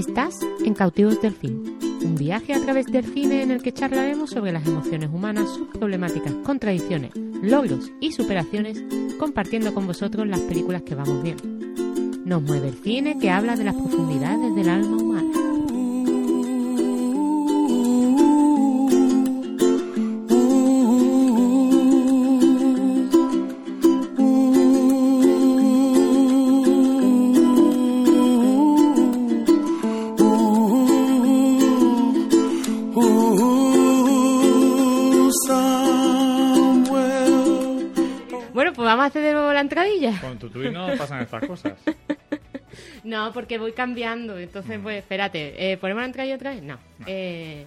Estás en Cautivos del Film, un viaje a través del cine en el que charlaremos sobre las emociones humanas, sus problemáticas, contradicciones, logros y superaciones, compartiendo con vosotros las películas que vamos viendo. Nos mueve el cine que habla de las profundidades del alma Con tu no pasan estas cosas. No, porque voy cambiando. Entonces, pues espérate. Eh, ¿Ponemos la entradilla otra vez? No. Eh,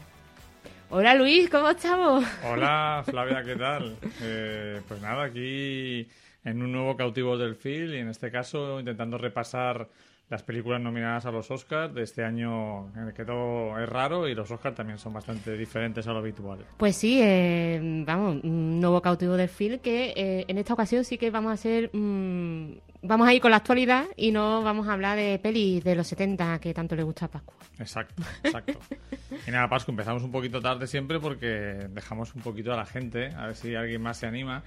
Hola Luis, ¿cómo estamos? Hola Flavia, ¿qué tal? Eh, pues nada, aquí en un nuevo cautivo del film y en este caso intentando repasar las películas nominadas a los Oscars de este año en el que todo es raro y los Oscars también son bastante diferentes a lo habitual. Pues sí, eh, vamos, un nuevo cautivo del film que eh, en esta ocasión sí que vamos a hacer, mm, vamos a ir con la actualidad y no vamos a hablar de pelis de los 70 que tanto le gusta a Pascua. Exacto, exacto. y nada, Pascu, empezamos un poquito tarde siempre porque dejamos un poquito a la gente, a ver si alguien más se anima.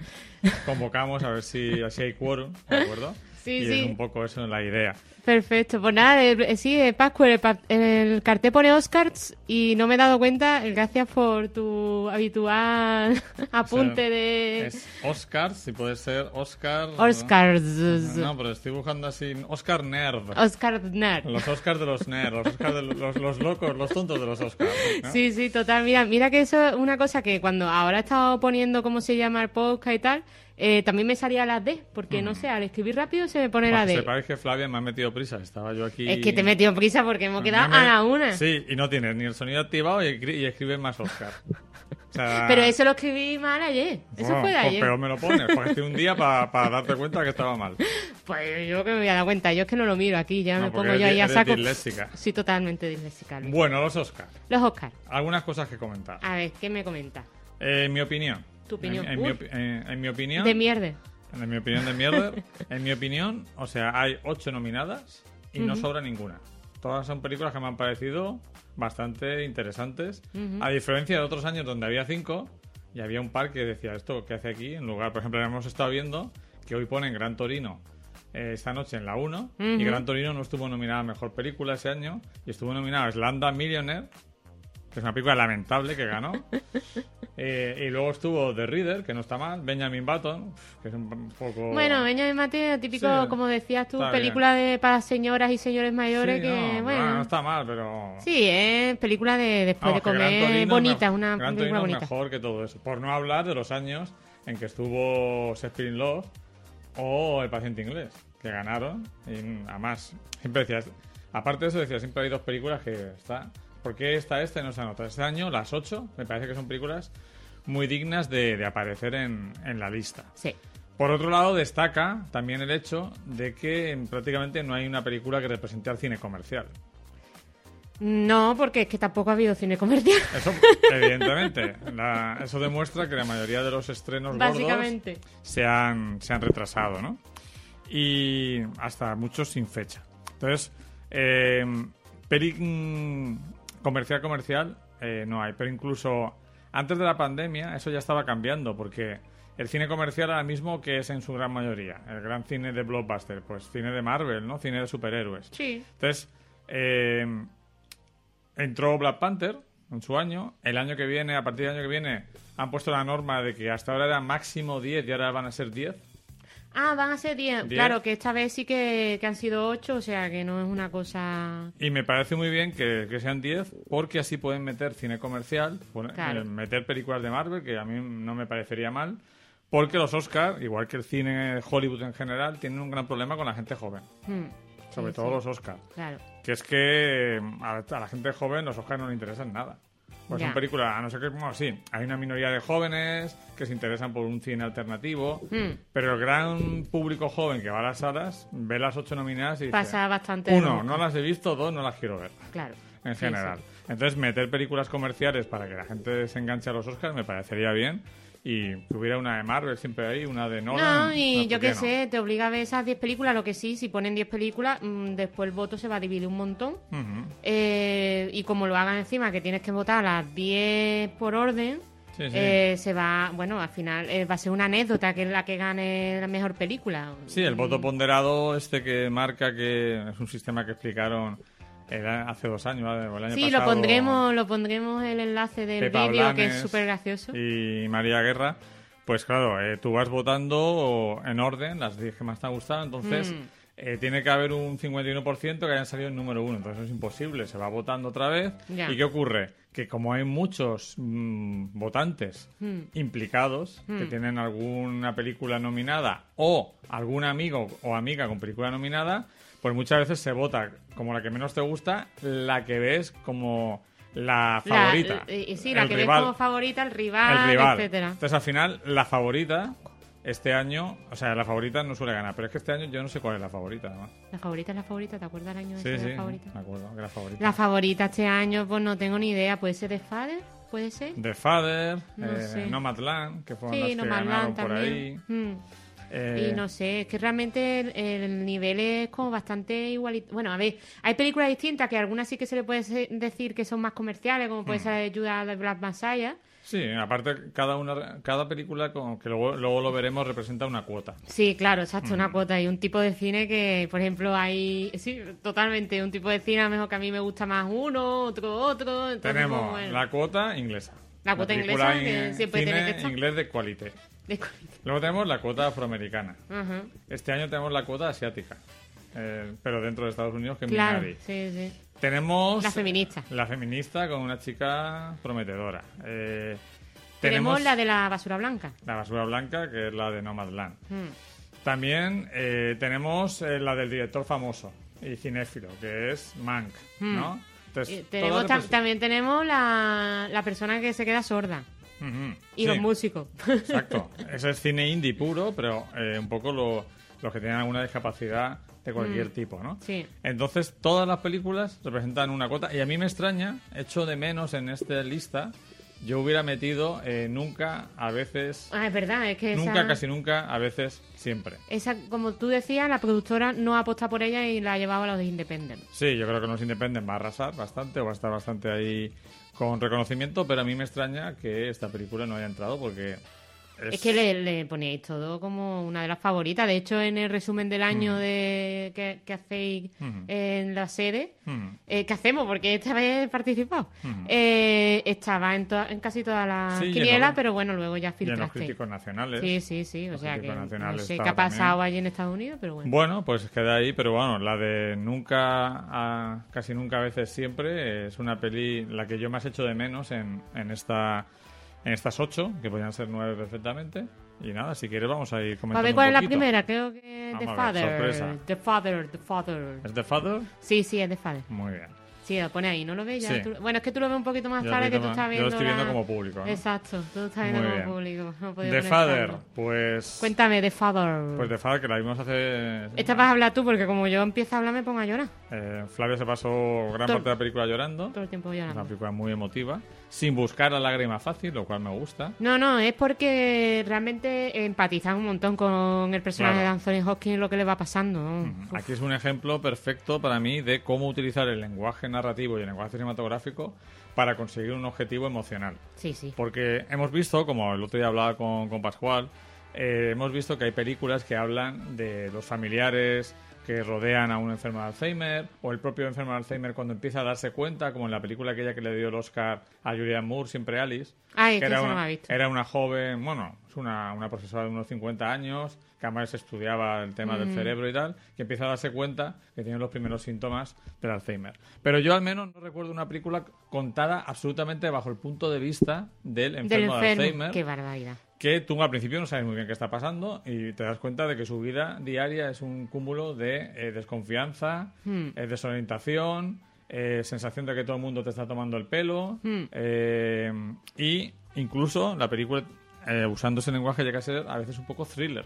Convocamos a ver si, si hay quórum, ¿de acuerdo? Sí, y sí. es un poco eso la idea. Perfecto, pues nada, eh, sí, eh, Pascua, el, pa- el cartel pone Oscars y no me he dado cuenta, eh, gracias por tu habitual apunte O sea, de Es Oscar, si puede ser Oscar. Oscars. No, pero estoy buscando así. Oscar Nerd. Oscar Nerd. Los Oscars de los nerds, los Oscars de los, los locos, los tontos de los Oscars. ¿no? Sí, sí, total. Mira, mira que eso es una cosa que cuando ahora he estado poniendo cómo se llama el podcast y tal, eh, también me salía la D, porque no sé, al escribir rápido se me pone la Para que D. sepáis que Flavia me ha metido prisa. Estaba yo aquí. Es que te he metido prisa porque hemos quedado Me- a la una. Sí, y no tienes ni el sonido activado y, y escribes más Oscar. O sea, Pero eso lo escribí mal ayer. Eso bueno, fue de pues ayer. peor me lo pones, porque estoy un día para darte cuenta que estaba mal. Pues yo que me voy a dar cuenta. Yo es que no lo miro aquí, ya No, me pongo yo ahí a saco. disléxica. Sí, totalmente disléxica. Luis. Bueno, los Oscars. Los Oscars. Algunas cosas que comentar. A ver, ¿qué me comentas? Eh, en mi opinión. Tu opinión. En, en mi, en- en mi opinión. De mierda. En mi opinión de mierda, en mi opinión, o sea, hay ocho nominadas y no sobra ninguna. Todas son películas que me han parecido bastante interesantes, a diferencia de otros años donde había cinco y había un par que decía esto que hace aquí en lugar, por ejemplo, hemos estado viendo que hoy ponen Gran Torino eh, esta noche en la 1 y Gran Torino no estuvo nominada a mejor película ese año y estuvo nominada a Slanda Millionaire que es una película lamentable que ganó. Eh, y luego estuvo The Reader, que no está mal, Benjamin Button, que es un, poco... Bueno, Benjamin Mateo, típico, Sí, como decías tú, película de para señoras y señores mayores Sí, que, no, bueno... no está mal, pero... Sí, es película de después Vamos, de comer bonita, una Gran película bonita. mejor que todo eso. Por no hablar de los años en que estuvo Shakespeare in Love o El paciente inglés, que ganaron. Y además, siempre decías... Aparte de eso, decía, siempre hay dos películas que está... ¿Por qué esta y no está otra? Este año, las ocho, me parece que son películas muy dignas de, de aparecer en, en la lista. Sí. Por otro lado, destaca también el hecho de que prácticamente no hay una película que represente al cine comercial. No, porque es que tampoco ha habido cine comercial. Eso, evidentemente. la- eso demuestra que la mayoría de los estrenos Básicamente. gordos se han, se han retrasado, ¿no? Y hasta muchos sin fecha. Entonces, eh, comercial, comercial, eh, no hay. Pero incluso antes de la pandemia, eso ya estaba cambiando, porque el cine comercial ahora mismo, que es en su gran mayoría? El gran cine de blockbuster, pues cine de Marvel, ¿no? Cine de superhéroes. Sí. Entonces, eh, entró Black Panther en su año. El año que viene, a partir del año que viene, han puesto la norma de que hasta ahora era máximo 10 y ahora van a ser 10. Ah, van a ser 10. Diez. Claro, que esta vez sí que, que han sido 8, o sea que no es una cosa... Y me parece muy bien que, que sean 10 porque así pueden meter cine comercial, Claro. eh, meter películas de Marvel, que a mí no me parecería mal. Porque los Oscars, igual que el cine de Hollywood en general, tienen un gran problema con la gente joven. Hmm, Sobre sí, todo sí. los Oscars. Claro. Que es que mm, a, a la gente joven los Oscars no le interesan nada. Pues son películas, a no ser que, bueno, sí, hay una minoría de jóvenes que se interesan por un cine alternativo, Hmm. pero el gran público joven que va a las salas ve las ocho nominadas y dice, Pasa bastante de uno, no las he visto, dos, no las quiero ver, Claro. en Sí, general. Entonces, meter películas comerciales para que la gente se enganche a los Oscars me parecería bien. Y que hubiera una de Marvel siempre ahí, una de Nolan. No, y no, yo ¿por qué no? sé, te obliga a ver esas 10 películas, lo que sí, si ponen 10 películas, mm, después el voto se va a dividir un montón. Eh, y como lo hagan encima, que tienes que votar a las 10 por orden, Sí, sí. eh, se va, bueno, al final eh, va a ser una anécdota que es la que gane la mejor película. Sí, el voto ponderado este que marca que es un sistema que explicaron era hace dos años, el año Sí, lo pondremos, lo pondremos el enlace del vídeo que es súper gracioso. y María Guerra. Pues claro, eh, tú vas votando en orden las 10 que más te han gustado, entonces Mm. eh, tiene que haber un 51% que hayan salido en número uno, entonces es imposible, se va votando otra vez. ¿Y qué ocurre? Que como hay muchos mm, votantes Mm. implicados que tienen alguna película nominada o algún amigo o amiga con película nominada, pues muchas veces se vota como la que menos te gusta, la que ves como la La- favorita. eh, sí, la que rival, ves como favorita, el rival, el rival. etcétera. Entonces al final la favorita este año, o sea, la favorita no suele ganar, pero es que este año yo no sé cuál es la favorita además. La favorita es la favorita, ¿te acuerdas el año Sí, ese de la favorita? me acuerdo, que la favorita. La favorita este año, pues no tengo ni idea. ¿Puede ser de Father? ¿Puede ser? The Father, No eh. Nomadland, que fueron las Sí, que Nomadland ganaron por también. ahí. Mm. Eh, Y no sé, es que realmente el, el nivel es como bastante igualitario. Bueno, a ver, hay películas distintas que algunas sí que se le puede decir que son más comerciales, como Mm. puede ser Judas de Black Messiah. Sí, aparte cada una cada película con- que luego, luego lo veremos representa una cuota. Sí, claro, exacto, Mm. una cuota. Y un tipo de cine que, por ejemplo, hay. Sí, totalmente. Un tipo de cine a lo mejor que a mí me gusta más uno, otro otro. entonces, Tenemos pues, bueno, la cuota inglesa. La cuota inglesa, que in- siempre cine tiene que estar. inglés de qualité. Luego tenemos la cuota afroamericana. Este año tenemos la cuota asiática. eh, pero dentro de Estados Unidos que es Claro, Minari. sí, sí. Tenemos La feminista. la feminista con una chica prometedora. Eh, Tenemos la de la basura blanca. la basura blanca, que es la de Nomadland. Mm. También eh, tenemos eh, la del director famoso y cinéfilo, que es Mank, ¿no? Entonces, tenemos, tam- repres- también tenemos la, la persona que se queda sorda. Y sí, los músicos. Exacto. Ese es cine indie puro, pero eh, un poco lo- los que tienen alguna discapacidad de cualquier tipo, ¿no? Mm. Sí. Entonces, todas las películas representan una cuota. Y a mí me extraña, echo de menos en esta lista, yo hubiera metido eh, nunca, a veces, Ah, es verdad, es que esa, nunca, casi nunca, a veces, siempre. esa, como tú decías, la productora no ha apostado por ella y la ha llevado a los de Independent. Sí, yo creo que los Independent va a arrasar bastante o va a estar bastante ahí con reconocimiento, pero a mí me extraña que esta película no haya entrado porque es, Es que le, le poníais todo como una de las favoritas. De hecho, en el resumen del año de que, que hacéis Ujú. en la sede, Ujú. eh, que hacemos porque esta vez he participado, Ujú. eh, estaba en, to- en casi todas las Sí, pero bueno, luego ya y en los filtraste. críticos nacionales. Sí, sí, sí. O Los sea que no sé qué ha pasado allí en Estados Unidos, pero bueno. Bueno, pues queda ahí, pero bueno, la de nunca, a, casi nunca a veces siempre, es una peli la que yo más echo de menos en, en esta en estas ocho, que podrían ser nueve perfectamente. Y nada, si quieres vamos a ir comentando A ver un cuál es la primera, creo que Vamos The ver, Father. sorpresa. The Father, The Father. ¿Es The Father? Sí, sí, es The Father. Muy bien. Sí, lo pone ahí, ¿no lo ves? Ya Sí. tú- Bueno, es que tú lo ves un poquito más Yo tarde lo que tú estás yo viendo lo estoy viendo la- como público, ¿no? Exacto, tú estás viendo Muy como bien. público. no The Father, saldo. pues... Cuéntame, The Father. Pues The Father, que la vimos hace... Esta vas a hablar tú, porque como yo empiezo a hablar me pongo a llorar. Eh, Flavio se pasó gran Todo- parte de la película llorando. Todo el tiempo Es una llorando. película muy emotiva. Sin buscar la lágrima fácil, lo cual me gusta. No, no, es porque realmente empatizas un montón con el personaje Claro. de Anthony Hopkins y lo que le va pasando. Aquí es un ejemplo perfecto para mí de cómo utilizar el lenguaje narrativo y el lenguaje cinematográfico para conseguir un objetivo emocional. Sí, sí. Porque hemos visto, como el otro día hablaba con, con Pascual, eh, hemos visto que hay películas que hablan de los familiares que rodean a un enfermo de Alzheimer, o el propio enfermo de Alzheimer cuando empieza a darse cuenta, como en la película aquella que le dio el Oscar a Julianne Moore, siempre Alice, Ay, que era, no una, era una joven, bueno, es una, una profesora de unos 50 años, que además estudiaba el tema del cerebro y tal, que empieza a darse cuenta que tiene los primeros síntomas del Alzheimer. Pero yo al menos no recuerdo una película contada absolutamente bajo el punto de vista del Del enfermo de enfermo. Alzheimer, Qué barbaridad. Que tú al principio no sabes muy bien qué está pasando y te das cuenta de que su vida diaria es un cúmulo de eh, desconfianza, Hmm. eh, desorientación, eh, sensación de que todo el mundo te está tomando el pelo eh, y incluso la película eh, usando ese lenguaje llega a ser a veces un poco thriller.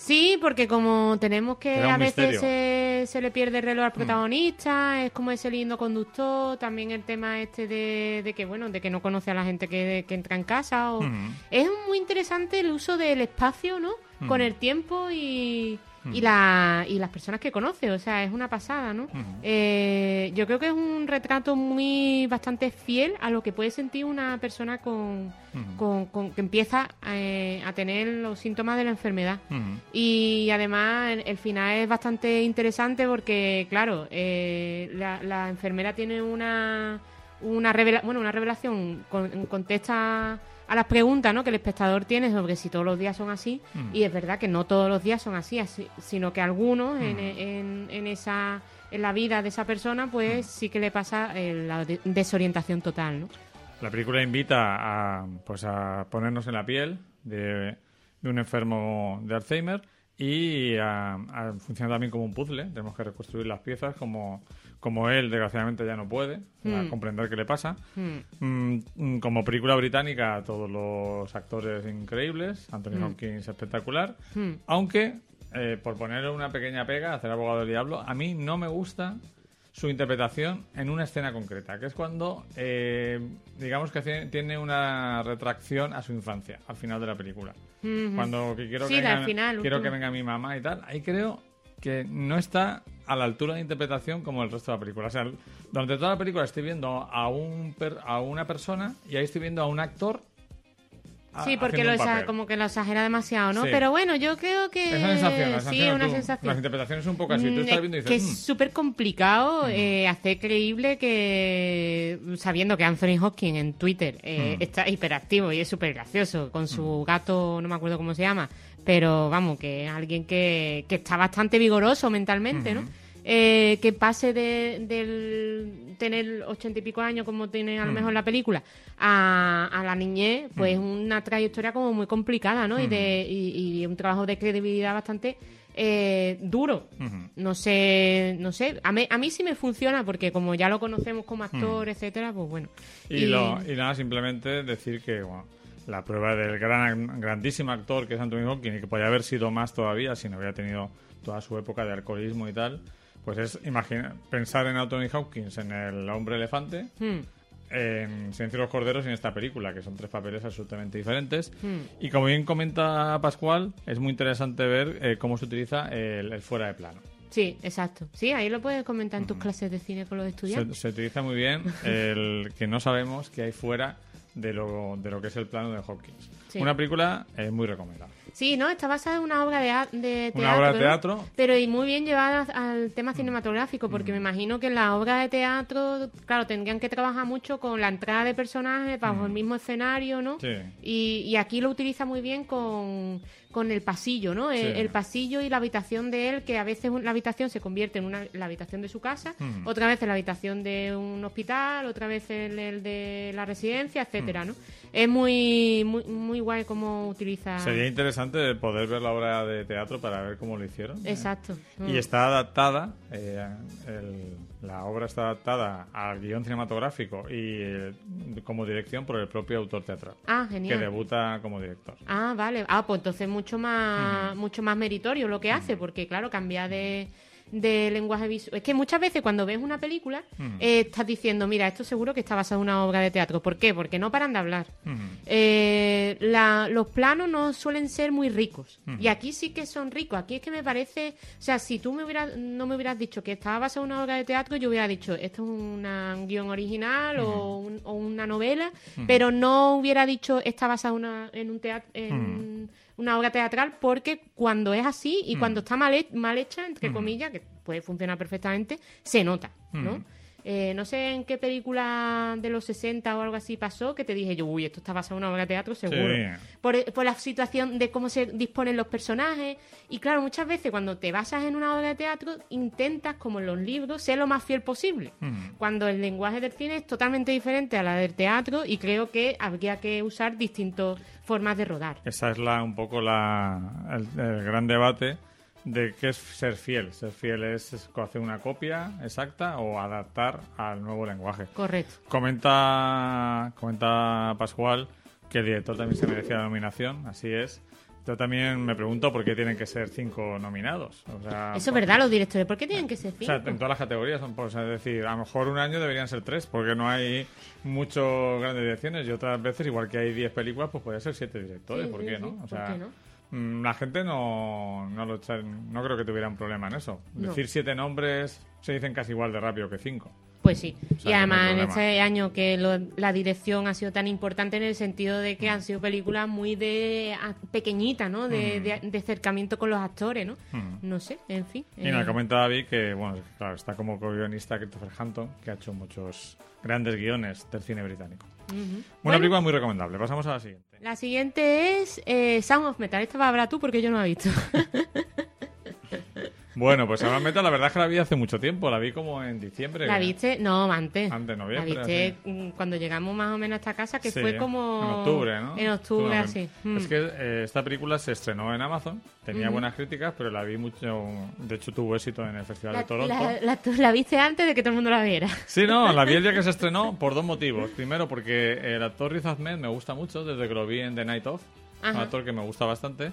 Sí, porque como tenemos que a veces se, le pierde el reloj al mm. protagonista, es como ese lindo conductor, también el tema este de, que bueno, de que no conoce a la gente que, entra en casa. O... Mm. Es muy interesante el uso del espacio, ¿no? Con el tiempo y, y, la, y las personas que conoce, o sea, es una pasada, ¿no? Eh, yo creo que es un retrato muy bastante fiel a lo que puede sentir una persona con, con, que empieza eh, a tener los síntomas de la enfermedad. Y además el, final es bastante interesante porque, claro, eh, la, la, enfermera tiene una, una, revela bueno, una revelación, con, contesta a las preguntas ¿no? que el espectador tiene sobre si todos los días son así, mm. y es verdad que no todos los días son así, así sino que algunos mm. en, en, esa en la vida de esa persona, pues mm. sí que le pasa eh, la desorientación total, ¿no? La película invita a, pues a ponernos en la piel de, de un enfermo de Alzheimer y a, funciona también como un puzzle. Tenemos que reconstruir las piezas como, como él, desgraciadamente, ya no puede hmm. comprender qué le pasa. Hmm. Mm, como película británica, todos los actores increíbles. Anthony hmm. Hopkins espectacular. Aunque, eh, por poner una pequeña pega, hacer abogado del diablo, a mí no me gusta su interpretación en una escena concreta, que es cuando, eh, digamos que tiene una retracción a su infancia, al final de la película. Cuando quiero, que, venga, quiero que venga mi mamá y tal, ahí creo que no está a la altura de interpretación como el resto de la película. O sea, durante toda la película estoy viendo a, un a una persona y ahí estoy viendo a un actor Sí, porque lo como que lo exagera demasiado, ¿no? Pero bueno, yo creo que... Es una sensación, sí, una sensación. Las interpretaciones son un poco así. Tú estás mm, viendo y dices, que es mm". súper complicado mm. eh, hacer creíble que, sabiendo que Anthony Hopkins en Twitter eh, está hiperactivo y es súper gracioso, con su gato, no me acuerdo cómo se llama, pero vamos, que es alguien que, que está bastante vigoroso mentalmente, ¿no? Eh, que pase de, del tener ochenta y pico años como tiene a lo mm. mejor la película a, a la niñez, pues mm. una trayectoria como muy complicada, ¿no? Y, de, y, un trabajo de credibilidad bastante eh, duro. No sé, no sé. A mí, a mí sí me funciona porque como ya lo conocemos como actor, mm. etcétera, pues bueno. Y, Lo, y nada, simplemente decir que bueno, la prueba del gran grandísimo actor que es Anthony Hopkins y que podría haber sido más todavía si no hubiera tenido toda su época de alcoholismo y tal pues es imagina, pensar en Anthony Hopkins, en el hombre elefante, hmm. en Silencio de los Corderos y en esta película, que son tres papeles absolutamente diferentes. Hmm. Y como bien comenta Pascual, es muy interesante ver eh, cómo se utiliza el, fuera de plano. Sí, exacto. Sí, ahí lo puedes comentar en tus clases de cine con los estudiantes. Se, se utiliza muy bien el que no sabemos qué hay fuera de lo, de lo que es el plano de Hopkins. Una película eh, muy recomendable. Sí, ¿no? Está basada en una obra de, de teatro. Una obra de teatro. Pero y muy bien llevada al tema cinematográfico, porque mm. me imagino que en la obra de teatro, claro, tendrían que trabajar mucho con la entrada de personajes bajo el mm. mismo escenario, ¿no? Sí. Y, y aquí lo utiliza muy bien con con el pasillo, ¿no? El, pasillo y la habitación de él, que a veces la habitación se convierte en una, la habitación de su casa, mm. otra vez en la habitación de un hospital, otra vez en el de la residencia, etcétera, mm. ¿no? Es muy, muy, muy guay cómo utiliza... Sería interesante poder ver la obra de teatro para ver cómo lo hicieron. ¿eh? Exacto. Y mm. está adaptada, eh, la obra está adaptada al guion cinematográfico y eh, como dirección por el propio autor teatral. Ah, genial. Que debuta como director. Ah, vale. Ah, pues entonces mucho más, mucho más meritorio lo que hace, porque claro, cambia de, de lenguaje visual. Es que muchas veces cuando ves una película eh, estás diciendo, mira, esto seguro que está basado en una obra de teatro. ¿Por qué? Porque no paran de hablar. Eh, los planos no suelen ser muy ricos. Y aquí sí que son ricos. Aquí es que me parece... O sea, si tú me hubieras, no me hubieras dicho que estaba basado en una obra de teatro, yo hubiera dicho, esto es un guion original o, una novela, pero no hubiera dicho, está basado en un teatro... En, una obra teatral porque cuando es así y cuando está mal, mal hecha, entre comillas, que puede funcionar perfectamente, se nota, ¿no? Eh, no sé en qué película de los 60 o algo así pasó que te dije yo, uy, esto está basado en una obra de teatro seguro. Por, por, la situación de cómo se disponen los personajes. Y claro, muchas veces cuando te basas en una obra de teatro, intentas, como en los libros, ser lo más fiel posible. Cuando el lenguaje del cine es totalmente diferente a la del teatro y creo que habría que usar distintas formas de rodar. Esa es la un poco la, el gran debate de qué es ser fiel. Ser fiel es hacer una copia exacta o adaptar al nuevo lenguaje. Correcto. Comenta, comenta Pascual que el director también se merecía la nominación, así es. yo también me pregunto por qué tienen que ser cinco nominados. Eso es verdad, los directores. ¿Por qué tienen que ser cinco? O sea, en todas las categorías. Pues, es decir, a lo mejor un año deberían ser tres, porque no hay muchas grandes direcciones. Y otras veces, igual que hay diez películas, pues puede ser siete directores. ¿Por, qué, no? O sea, mm, La gente no, no, lo, no creo que tuviera un problema en eso. Decir siete nombres se dicen casi igual de rápido que cinco. Pues sí. y además en este año que la dirección ha sido tan importante en el sentido de que han sido películas muy de pequeñitas, ¿no? De, de, acercamiento con los actores, ¿no? No sé, en fin. Y eh. comentado David que, bueno, claro, está como guionista Christopher Hampton, que ha hecho muchos grandes guiones del cine británico. Una película muy recomendable. Pasamos a la siguiente. La siguiente es eh, Sound of Metal. Esta va a hablar tú porque yo no la he visto. Bueno, pues Sound Metal, la verdad es que la vi hace mucho tiempo, la vi como en diciembre. ¿La viste? No, antes. Antes, noviembre. La viste mm, cuando llegamos más o menos a esta casa, que fue como... En octubre, ¿no? En octubre, así. Mm. Es que eh, esta película se estrenó en Amazon, tenía buenas críticas, pero la vi mucho... De hecho, tuvo éxito en el Festival de Toronto. La, la, viste antes de que todo el mundo la viera. Sí, no, la vi el día que se estrenó por dos motivos. Primero, porque el actor Riz Ahmed me gusta mucho desde que lo vi en The Night Of. Un actor que me gusta bastante.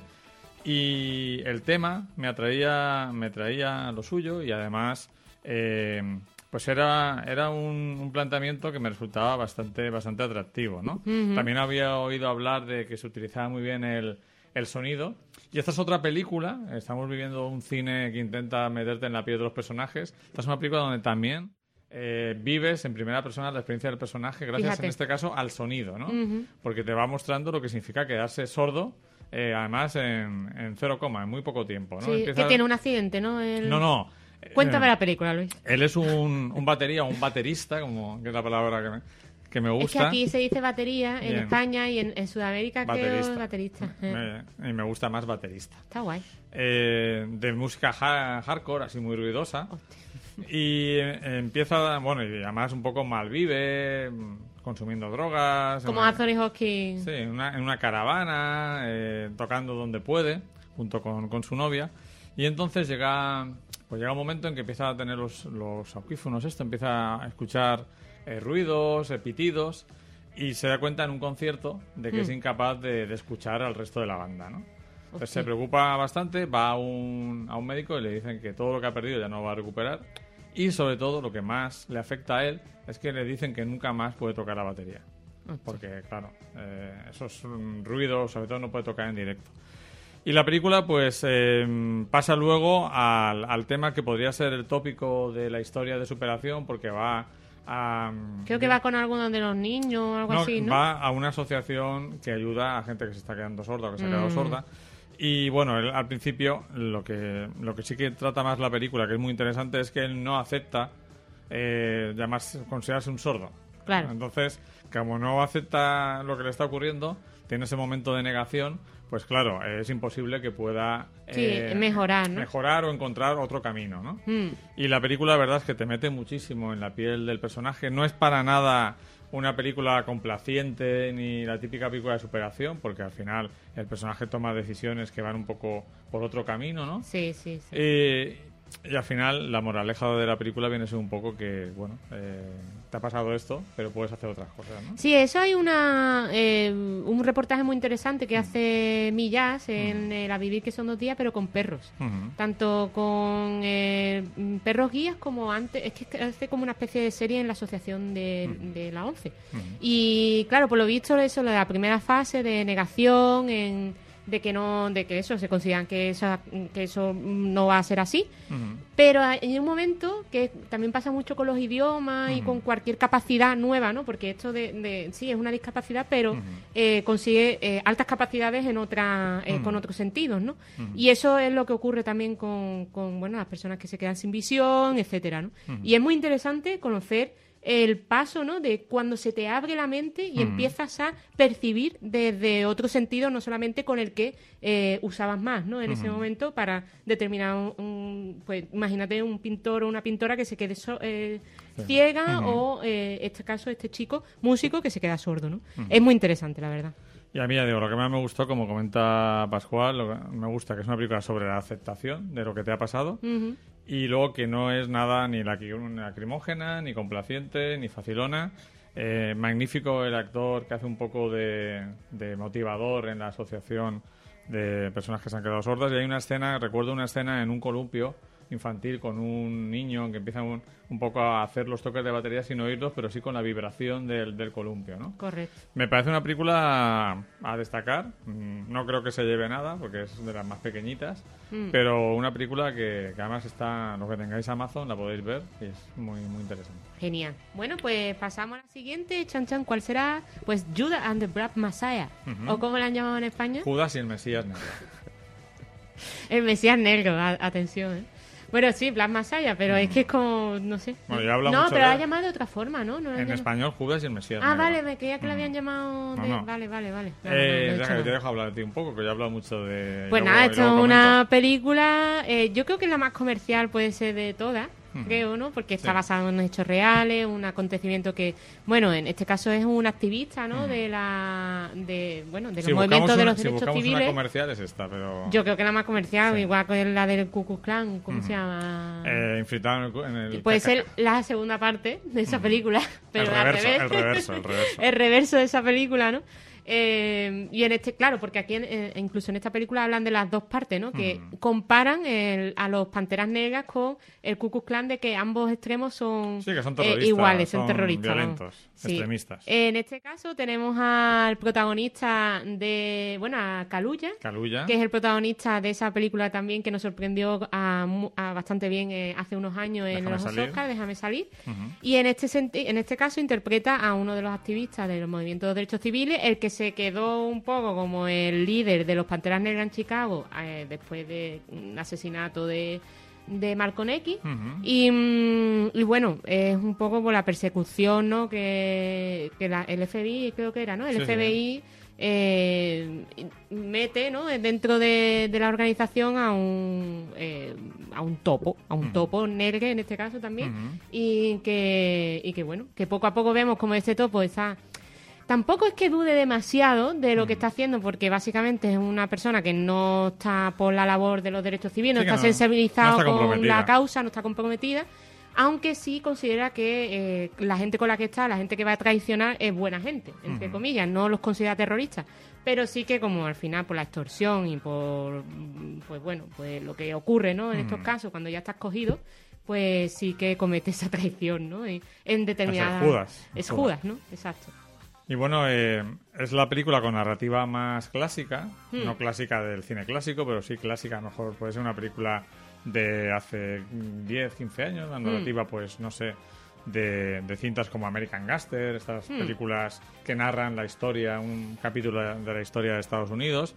Y el tema me atraía, me traía lo suyo y además, eh, pues era, era un, planteamiento que me resultaba bastante, bastante atractivo, ¿no? También había oído hablar de que se utilizaba muy bien el, el sonido. Y esta es otra película, estamos viviendo un cine que intenta meterte en la piel de los personajes. Esta es una película donde también eh, vives en primera persona la experiencia del personaje, gracias en este caso al sonido, ¿no? Porque te va mostrando lo que significa quedarse sordo eh, además en, en cero coma, en muy poco tiempo. ¿no? Sí, que tiene un accidente, ¿no? No, no. Cuéntame eh, la película, Luis. Él es un, un batería, un baterista, como que es la palabra que me, que me gusta. Es que aquí se dice batería, en España y en, Sudamérica baterista. creo baterista. Eh. y me gusta más baterista. Está guay. de música hardcore, así muy ruidosa. Y empieza, bueno, y además un poco malvive, consumiendo drogas. Como Anthony Hopkins. Sí, en una, caravana, eh, tocando donde puede, junto con, su novia. Y entonces llega, pues llega un momento en que empieza a tener los, los audífonos, esto, empieza a escuchar eh, ruidos, pitidos, y se da cuenta en un concierto de que es hmm. incapaz de, escuchar al resto de la banda, ¿no? Entonces se preocupa bastante, va a un, a un médico y le dicen que todo lo que ha perdido ya no va a recuperar y sobre todo, lo que más le afecta a él es que le dicen que nunca más puede tocar la batería. Porque, claro, eh, esos ruidos, sobre todo, no puede tocar en directo. Y la película, pues, em, pasa luego al, tema que podría ser el tópico de la historia de superación, porque va a. Creo que va con alguno de los niños o algo así, ¿no? Va a una asociación que ayuda a gente que se está quedando sorda o que se ha quedado mm. sorda y bueno, al principio lo que, lo que sí que trata más la película, que es muy interesante, es que él no acepta eh, llamarse, considerarse un sordo. Claro. Entonces, como no acepta lo que le está ocurriendo, tiene ese momento de negación, pues claro, es imposible que pueda eh, mejorar, mejorar o encontrar otro camino, ¿no? Mm. Y la película, la verdad es que te mete muchísimo en la piel del personaje. No es para nada una película complaciente ni la típica película de superación, porque al final el personaje toma decisiones que van un poco por otro camino, ¿no? Sí, sí, sí. Eh, y al final la moraleja de la película viene a ser un poco que, bueno, eh, te ha pasado esto, pero puedes hacer otras cosas, ¿no? Sí, eso hay una eh, un reportaje muy interesante que hace Millas en. La Vivir que son dos días, pero con perros. Tanto con eh, perros guías como antes, es que hace como una especie de serie en la asociación de, de la ONCE. Y claro, por lo visto eso, la primera fase de negación en de que no de que eso se consideran que esa, que eso no va a ser así. Pero hay un momento que también pasa mucho con los idiomas y con cualquier capacidad nueva no porque esto de, sí es una discapacidad pero eh, consigue eh, altas capacidades en otra eh, con otros sentidos no y eso es lo que ocurre también con, con bueno las personas que se quedan sin visión etcétera no y es muy interesante conocer el paso, ¿no? De cuando se te abre la mente y empiezas a percibir desde otro sentido, no solamente con el que eh, usabas más, ¿no? En ese momento para determinar un, pues imagínate un pintor o una pintora que se quede eh, ciega o, eh, este caso, este chico músico que se queda sordo, ¿no? Es muy interesante, la verdad. Y a mí, digo, lo que más me gustó, como comenta Pascual, lo que me gusta que es una película sobre la aceptación de lo que te ha pasado y luego que no es nada ni lacrimógena, ni complaciente, ni facilona. Eh, magnífico el actor que hace un poco de, motivador en la asociación de personas que se han quedado sordas. Y hay una escena, recuerdo una escena en un columpio infantil con un niño que empieza un, un poco a hacer los toques de batería sin oírlos, pero sí con la vibración del, del columpio, ¿no? Correcto. Me parece una película a destacar. Mm, No creo que se lleve nada, porque es de las más pequeñitas. Mm. Pero una película que, que además está, lo que tengáis Amazon, la podéis ver y es muy, muy interesante. Genial. Bueno, pues pasamos a la siguiente. Chan Chan, ¿cuál será? Pues Judah and the Black Messiah. ¿O cómo la han llamado en España? Judas y el Mesías negro. El Mesías Negro, a- atención, ¿eh? Bueno, sí, Black Messiah, pero es que es como, no sé. Bueno, yo he hablado no, mucho pero de- la ha llamado de otra forma, ¿no? no En llamado- español, Judas y el Mesías Ah, negro. vale, me creía que la Mm. habían llamado No, de... no. Vale, vale, vale. No, no, no, Eh, no he hecho te dejo hablar de ti un poco, que yo he hablado mucho de... Pues nada, esto es una película, eh, yo creo que la más comercial puede ser de todas, Creo, ¿no? Porque está Sí. basada en hechos reales, un acontecimiento que, bueno, en este caso es un activista, ¿no? De la, de, bueno, de los Si movimientos de los si derechos buscamos una civiles. comercial es esta, pero... Yo creo que la más comercial, Sí. igual que la del Ku Klux Klan, ¿cómo se llama? Eh, infiltrado en el... en el Puede ser la segunda parte de esa película, pero el al reverso, revés. el reverso, el reverso. el reverso de esa película, ¿no? Eh, y en este, claro, porque aquí en- eh, incluso en esta película hablan de las dos partes, ¿no? Que Mm. comparan el- a los Panteras Negras con el Ku Klux Klan de que ambos extremos son, Sí, que son eh, iguales, son, son terroristas. violentos, extremistas. En este caso tenemos al protagonista de, bueno, a Caluya. que es el protagonista de esa película también que nos sorprendió a, mu- a bastante bien eh, hace unos años en Déjame los salir. Oscars, Déjame salir. Y en este, en este caso interpreta a uno de los activistas del movimiento de derechos civiles, el que se quedó un poco como el líder de los Panteras Negras en Chicago eh, después de un asesinato de, de. Ujú. Y, mm, y bueno, es un poco por la persecución ¿no? que, que la- el FBI, creo que era, ¿no? El Sí, sí. FBI eh, mete ¿no? dentro de, de la organización a un, eh, a un topo, a un topo negro en este caso también. Y que, y que bueno, que poco a poco vemos como este topo está... Tampoco es que dude demasiado de lo que está haciendo, porque básicamente es una persona que no está por la labor de los derechos civiles, no Sí, está no- sensibilizado no está con la causa, no está comprometida, aunque sí considera que eh, la gente con la que está, la gente que va a traicionar, es buena gente, entre comillas, no los considera terroristas. Pero sí que como al final por la extorsión y por, pues bueno, pues lo que ocurre, ¿no? En estos casos, cuando ya estás cogido, pues sí que comete esa traición, ¿no? En determinadas... Judas. Es Judas. Judas, ¿no? Exacto. Y bueno, eh, es la película con narrativa más clásica, Hmm. no clásica del cine clásico, pero sí clásica, a lo mejor puede ser una película de hace mm, 10, 15 años, la narrativa pues no sé, de, de cintas como American Gangster, estas Hmm. películas que narran la historia, un capítulo de la historia de Estados Unidos.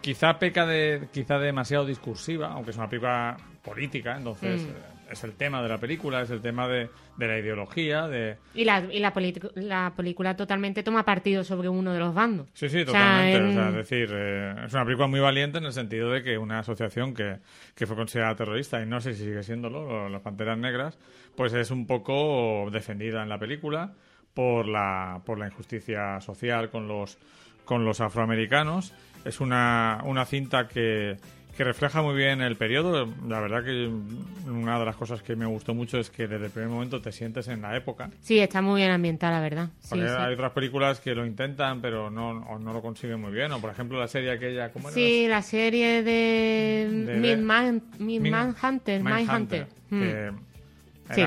Quizá peca de quizá demasiado discursiva, aunque es una película política, entonces es el tema de la película, es el tema de, de la ideología, de... Y la, y la, la película totalmente toma partido sobre uno de los bandos. Sí, sí, O sea, totalmente. en- O sea, es decir, eh, es una película muy valiente en el sentido de que una asociación que, que fue considerada terrorista, y no sé si sigue siéndolo, lo- las Panteras Negras, pues es un poco defendida en la película por la, por la injusticia social con los, con los afroamericanos. Es una, una cinta que, que refleja muy bien el periodo. La verdad que una de las cosas que me gustó mucho es que desde el primer momento te sientes en la época. Sí, está muy bien ambientada, la verdad. Sí, Porque sí. hay otras películas que lo intentan, pero no, o no lo consiguen muy bien. O, por ejemplo, la serie aquella... ¿Cómo era? Sí, la serie de, De- Mid Man, Mid Min- Manhunter, Mindhunter. Mm. que Sí.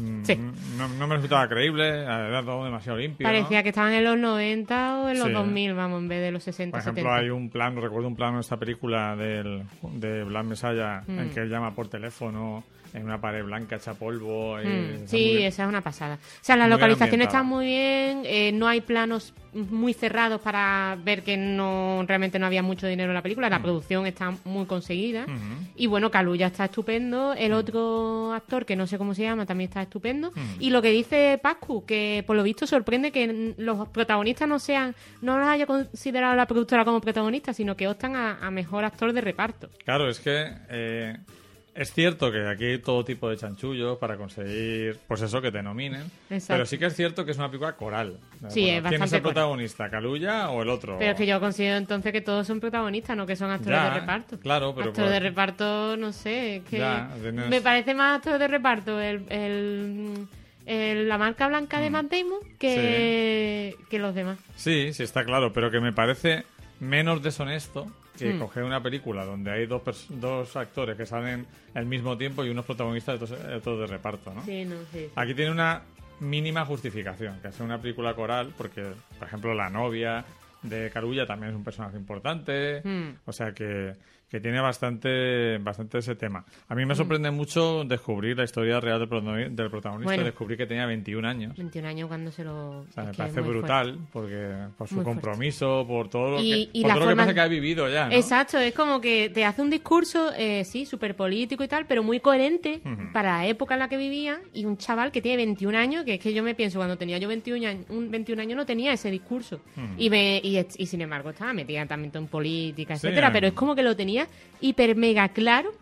mm, Sí. No, no me resultaba creíble, era todo demasiado limpio. ¿no? Parecía que estaban en los 90 o en los Sí. 2000, vamos, en vez de los 60, Por ejemplo, 70. hay un plano, recuerdo un plano en esta película del, de Blas Mesaya en Mm. que él llama por teléfono en una pared blanca hecha polvo. Mm, está muy sí, esa es una pasada. O sea, localizaciones ambientada. están muy bien, eh, no hay planos muy cerrados para ver que no realmente no había mucho dinero en la película, la producción está muy conseguida. Ujú. Y bueno, Kaluuya está estupendo, el otro actor, que no sé cómo se llama, también está estupendo. Y lo que dice Pascu, que por lo visto sorprende que los protagonistas no sean, no los haya considerado la productora como protagonistas, sino que optan a, a mejor actor de reparto. Claro, es que eh, es cierto que aquí hay todo tipo de chanchullos para conseguir, pues eso, que te nominen. Exacto. Pero sí que es cierto que es una película coral. ¿de Sí, es acuerdo? ¿Quién es el protagonista, Caluya o el otro? Pero es que yo considero entonces que todos son protagonistas, no que son actores Ya, de reparto. claro, pero Actor por- de reparto, no sé, es que Ya, tienes- me parece más actor de reparto el, el- el- la marca blanca de Matt Damon que, que los demás. Sí, sí, está claro, pero que me parece menos deshonesto que Mm. coger una película donde hay dos, dos actores que salen al mismo tiempo y unos protagonistas y otros, otros de reparto, ¿no? Sí, no, sí. Aquí tiene una mínima justificación, que hace una película coral, porque, por ejemplo, la novia de Carulla también es un personaje importante, Mm. o sea que, que tiene bastante, bastante ese tema. A mí me sorprende mucho descubrir la historia real del, protagoni- del protagonista, Bueno. descubrí que tenía 21 años. 21 años cuando se lo... O sea, me parece brutal, porque por su Muy fuerte. compromiso, por todo lo Y- que, y por la todo lo que forma- pasa que ha vivido ya, ¿no? Exacto, es como que te hace un discurso, eh, sí, súper político y tal, pero muy coherente para la época en la que vivía. Y un chaval que tiene 21 años, que es que yo me pienso, cuando tenía yo 21 años, un 21 años no tenía ese discurso. Y, me, y, y sin embargo estaba metida también en política, etcétera. Pero es como que lo tenía hiper mega claro.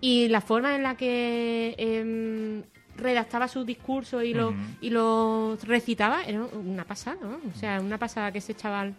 Y la forma en la que em, redactaba sus discursos y lo, Ujú. y lo recitaba era una pasada, ¿no? O sea, una pasada que ese chaval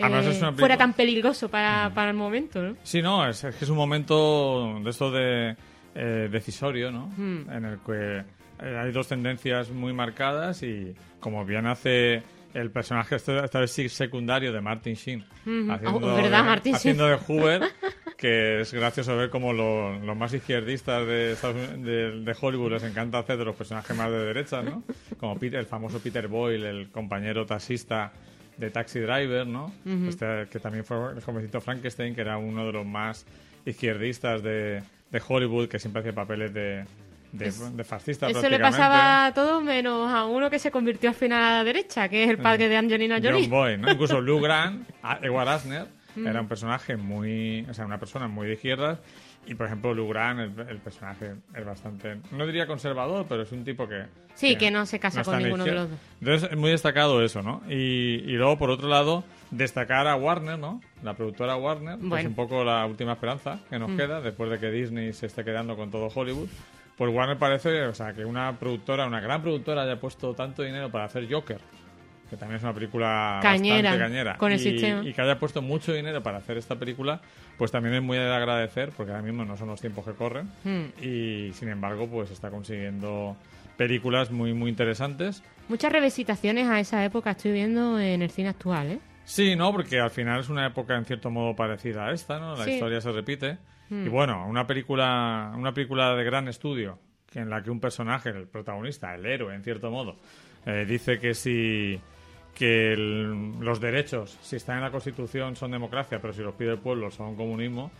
Además, eh, fuera tan peligroso para, para el momento, ¿no? Sí, no, es, es que es un momento de esto de eh, decisorio, ¿no? En el que eh, hay dos tendencias muy marcadas y como bien hace el personaje esta, esta vez sí secundario de Martin Sheen Ujú. haciendo, Oh, ¿verdad, de, Martin Sheen? haciendo de Hoover que es gracioso ver como lo- los más izquierdistas de, Estados Unidos- de, de Hollywood les encanta hacer de los personajes más de derecha, ¿no? Como Peter- el famoso Peter Boyle, el compañero taxista de Taxi Driver, ¿no? Ujú. Este, que también fue el jovencito Frankenstein, que era uno de los más izquierdistas de, de Hollywood, que siempre hacía papeles de, de, de fascista Eso le pasaba a todos menos a uno que se convirtió al final a la derecha, que es el padre de Angelina Jolie. John Boy, ¿no? Incluso Lou Grant, Edward Asner, era un personaje muy... O sea, una persona muy de izquierdas. Y, por ejemplo, Lou Grant, el, el personaje, es bastante... No diría conservador, pero es un tipo que... Sí, que no se casa está con ninguno de los dos. Entonces, es muy destacado eso, ¿no? Y, y luego, por otro lado, destacar a Warner, ¿no? La productora Warner, que es Bueno. un poco la última esperanza que nos queda después de que Disney se esté quedando con todo Hollywood. Pues Warner parece, o sea, que una productora, una gran productora haya puesto tanto dinero para hacer Joker, que también es una película Cañera, bastante cañera, con el y, sistema. y que haya puesto mucho dinero para hacer esta película, pues también es muy de agradecer, porque ahora mismo no son los tiempos que corren, Hmm. y sin embargo, pues está consiguiendo películas muy, muy interesantes. Muchas revisitaciones a esa época estoy viendo en el cine actual, ¿eh? Sí, no, porque al final es una época en cierto modo parecida a esta, ¿no? La Sí. historia se repite. Mm. Y bueno, una película, una película de gran estudio, en la que un personaje, el protagonista, el héroe, en cierto modo, eh, dice que si que el- los derechos, si están en la Constitución, son democracia, pero si los pide el pueblo son comunismo,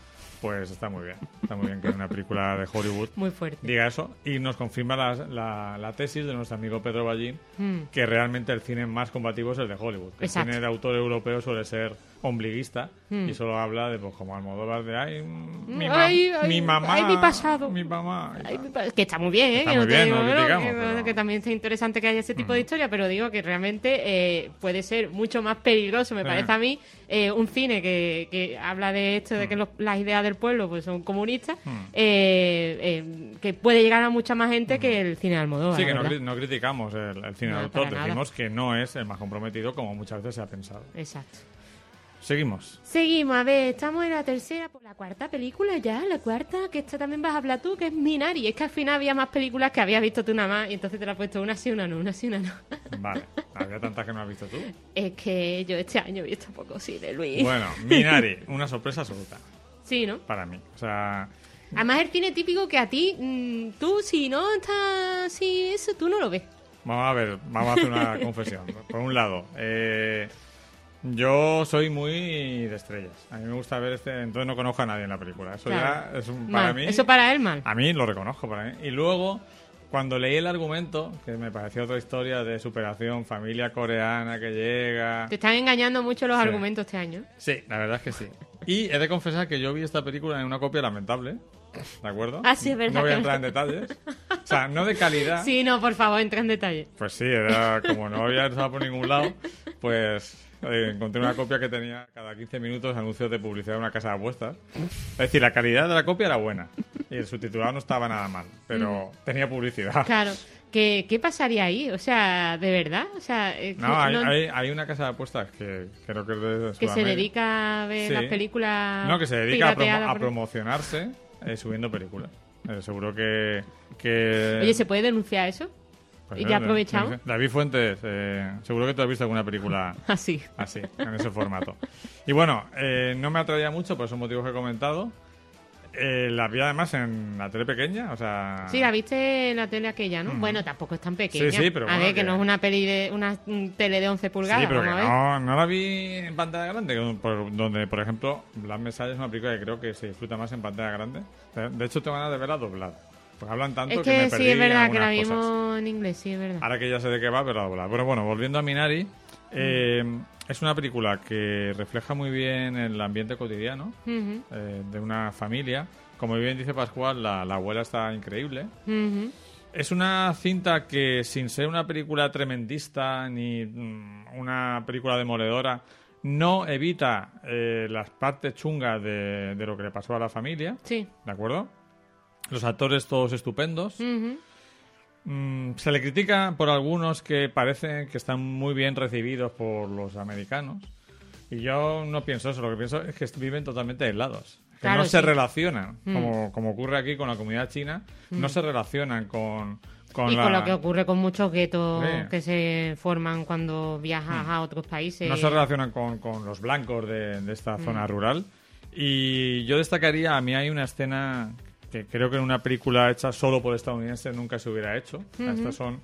pues está muy bien. Está muy bien que una película de Hollywood Muy fuerte. diga eso y nos confirma la, la- la tesis de nuestro amigo Pedro Ballín Mm. que realmente el cine más combativo es el de Hollywood. El Exacto. cine de autor europeo suele ser ombliguista Mm. y solo habla de, pues, como Almodóvar, de ay, mm, mi, Ay, mam- ay, mi mamá, ay, mi pasado. mi mamá. Ay, que está muy bien, ¿eh? Está que muy no bien, digo no lo que pero- también es interesante que haya ese tipo de historia, pero digo que realmente eh, puede ser mucho más peligroso, me Sí. parece a mí, eh, un cine que, que habla de esto, de que los- las ideas del pueblo pues son comunistas, Mm. eh, eh, que puede llegar a mucha más gente que el cine de Almodóvar. Sí, que no, criticamos el, el cine de autor, decimos que no es el más comprometido como muchas veces se ha pensado. Exacto. Seguimos. Seguimos, a ver, estamos en la tercera, por la cuarta película ya, la cuarta, que esta también vas a hablar tú, que es Minari. Es que al final había más películas que habías visto tú una más, y entonces te la he puesto una sí, una no, una sí, una no. Vale, había tantas que no has visto tú. Es que yo este año he visto poco cine, Luis. Bueno, Minari, una sorpresa absoluta Sí, ¿no? para mí. O sea, Además el cine típico que a ti, mm, tú si no estás así, eso tú no lo ves. Vamos a ver, vamos a hacer una confesión. Por un lado, eh, yo soy muy de estrellas. A mí me gusta ver este, entonces no conozco a nadie en la película. Eso Claro. ya es un, para Mal. mí. Eso para él mal. A mí lo reconozco para mí. Y luego, cuando leí el argumento, que me pareció otra historia de superación, familia coreana que llega. Te están engañando mucho los Sí. argumentos este año. Sí, la verdad es que sí. Y he de confesar que yo vi esta película en una copia lamentable. ¿De acuerdo? Ah, sí, es verdad No voy a entrar en detalles. O sea, no de calidad. Sí, no, por favor, entra en detalle. Pues sí, era como no había estado por ningún lado, pues eh, encontré una copia que tenía cada 15 minutos anuncios de publicidad de una casa de apuestas. Es decir, la calidad de la copia era buena y el subtitulado no estaba nada mal, pero tenía publicidad. Claro. ¿Qué, ¿Qué pasaría ahí? O sea, ¿de verdad? O sea, eh, No, hay, no- hay, hay una casa de apuestas que creo que es de que se dedica a ver Sí. las películas. No, que se dedica a, promo- a promocionarse eh, subiendo películas. Eh, seguro que... que Oye, ¿se puede denunciar eso? Pues, y ya aprovechamos. David Fuentes, eh, seguro que tú has visto alguna película Así. así, en ese formato. Y bueno, eh, no me atraía mucho por esos motivos que he comentado. Eh, la vi además en la tele pequeña, o sea... Sí, la viste en la tele aquella, ¿no? Bueno, tampoco es tan pequeña. Sí, sí, pero A bueno, ver, que, que- no es una peli de... una tele de 11 pulgadas, Sí, pero que a no, no la vi en pantalla grande, por- donde, por ejemplo, Black Messiah es una película que creo que se disfruta más en pantalla grande. De de hecho, tengo ganas de verla doblada. Porque hablan tanto Es que, me perdí sí, es verdad que la vimos cosas. en inglés, sí, es verdad. Ahora que ya sé de qué va, verla doblada. Pero bueno, volviendo a Minari, eh, es una película que refleja muy bien el ambiente cotidiano eh, de una familia. Como bien dice Pascual, la, la abuela está increíble. Es una cinta que, sin ser una película tremendista ni mm, una película demoledora, no evita eh, las partes chungas de, de lo que le pasó a la familia, Sí. ¿de acuerdo? Los actores todos estupendos. Mm, se le critica por algunos que parecen que están muy bien recibidos por los americanos. Y yo no pienso eso, lo que pienso es que viven totalmente aislados. Que Claro, no se relacionan, Mm. como, como ocurre aquí con la comunidad china, no se relacionan con, con y la... con lo que ocurre con muchos guetos Sí. que se forman cuando viajas a otros países. no se relacionan con, con los blancos de, de esta Mm. zona rural. Y yo destacaría, a mí hay una escena que creo que en una película hecha solo por estadounidenses nunca se hubiera hecho. Estas son,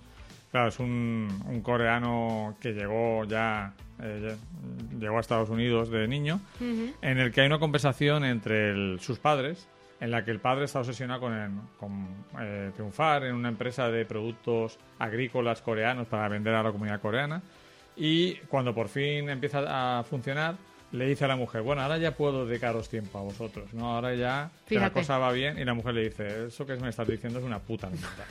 claro, es un, un coreano que llegó ya, eh, ya- llegó a Estados Unidos de niño, Ujú. en el que hay una conversación entre el- sus padres, en la que el padre está obsesionado con, el- con, eh, triunfar en una empresa de productos agrícolas coreanos para vender a la comunidad coreana. Y cuando por fin empieza a funcionar, le dice a la mujer, bueno, ahora ya puedo dedicaros tiempo a vosotros, ¿no? Ahora ya que la cosa va bien. Y la mujer le dice, eso que me estás diciendo es una puta mierda.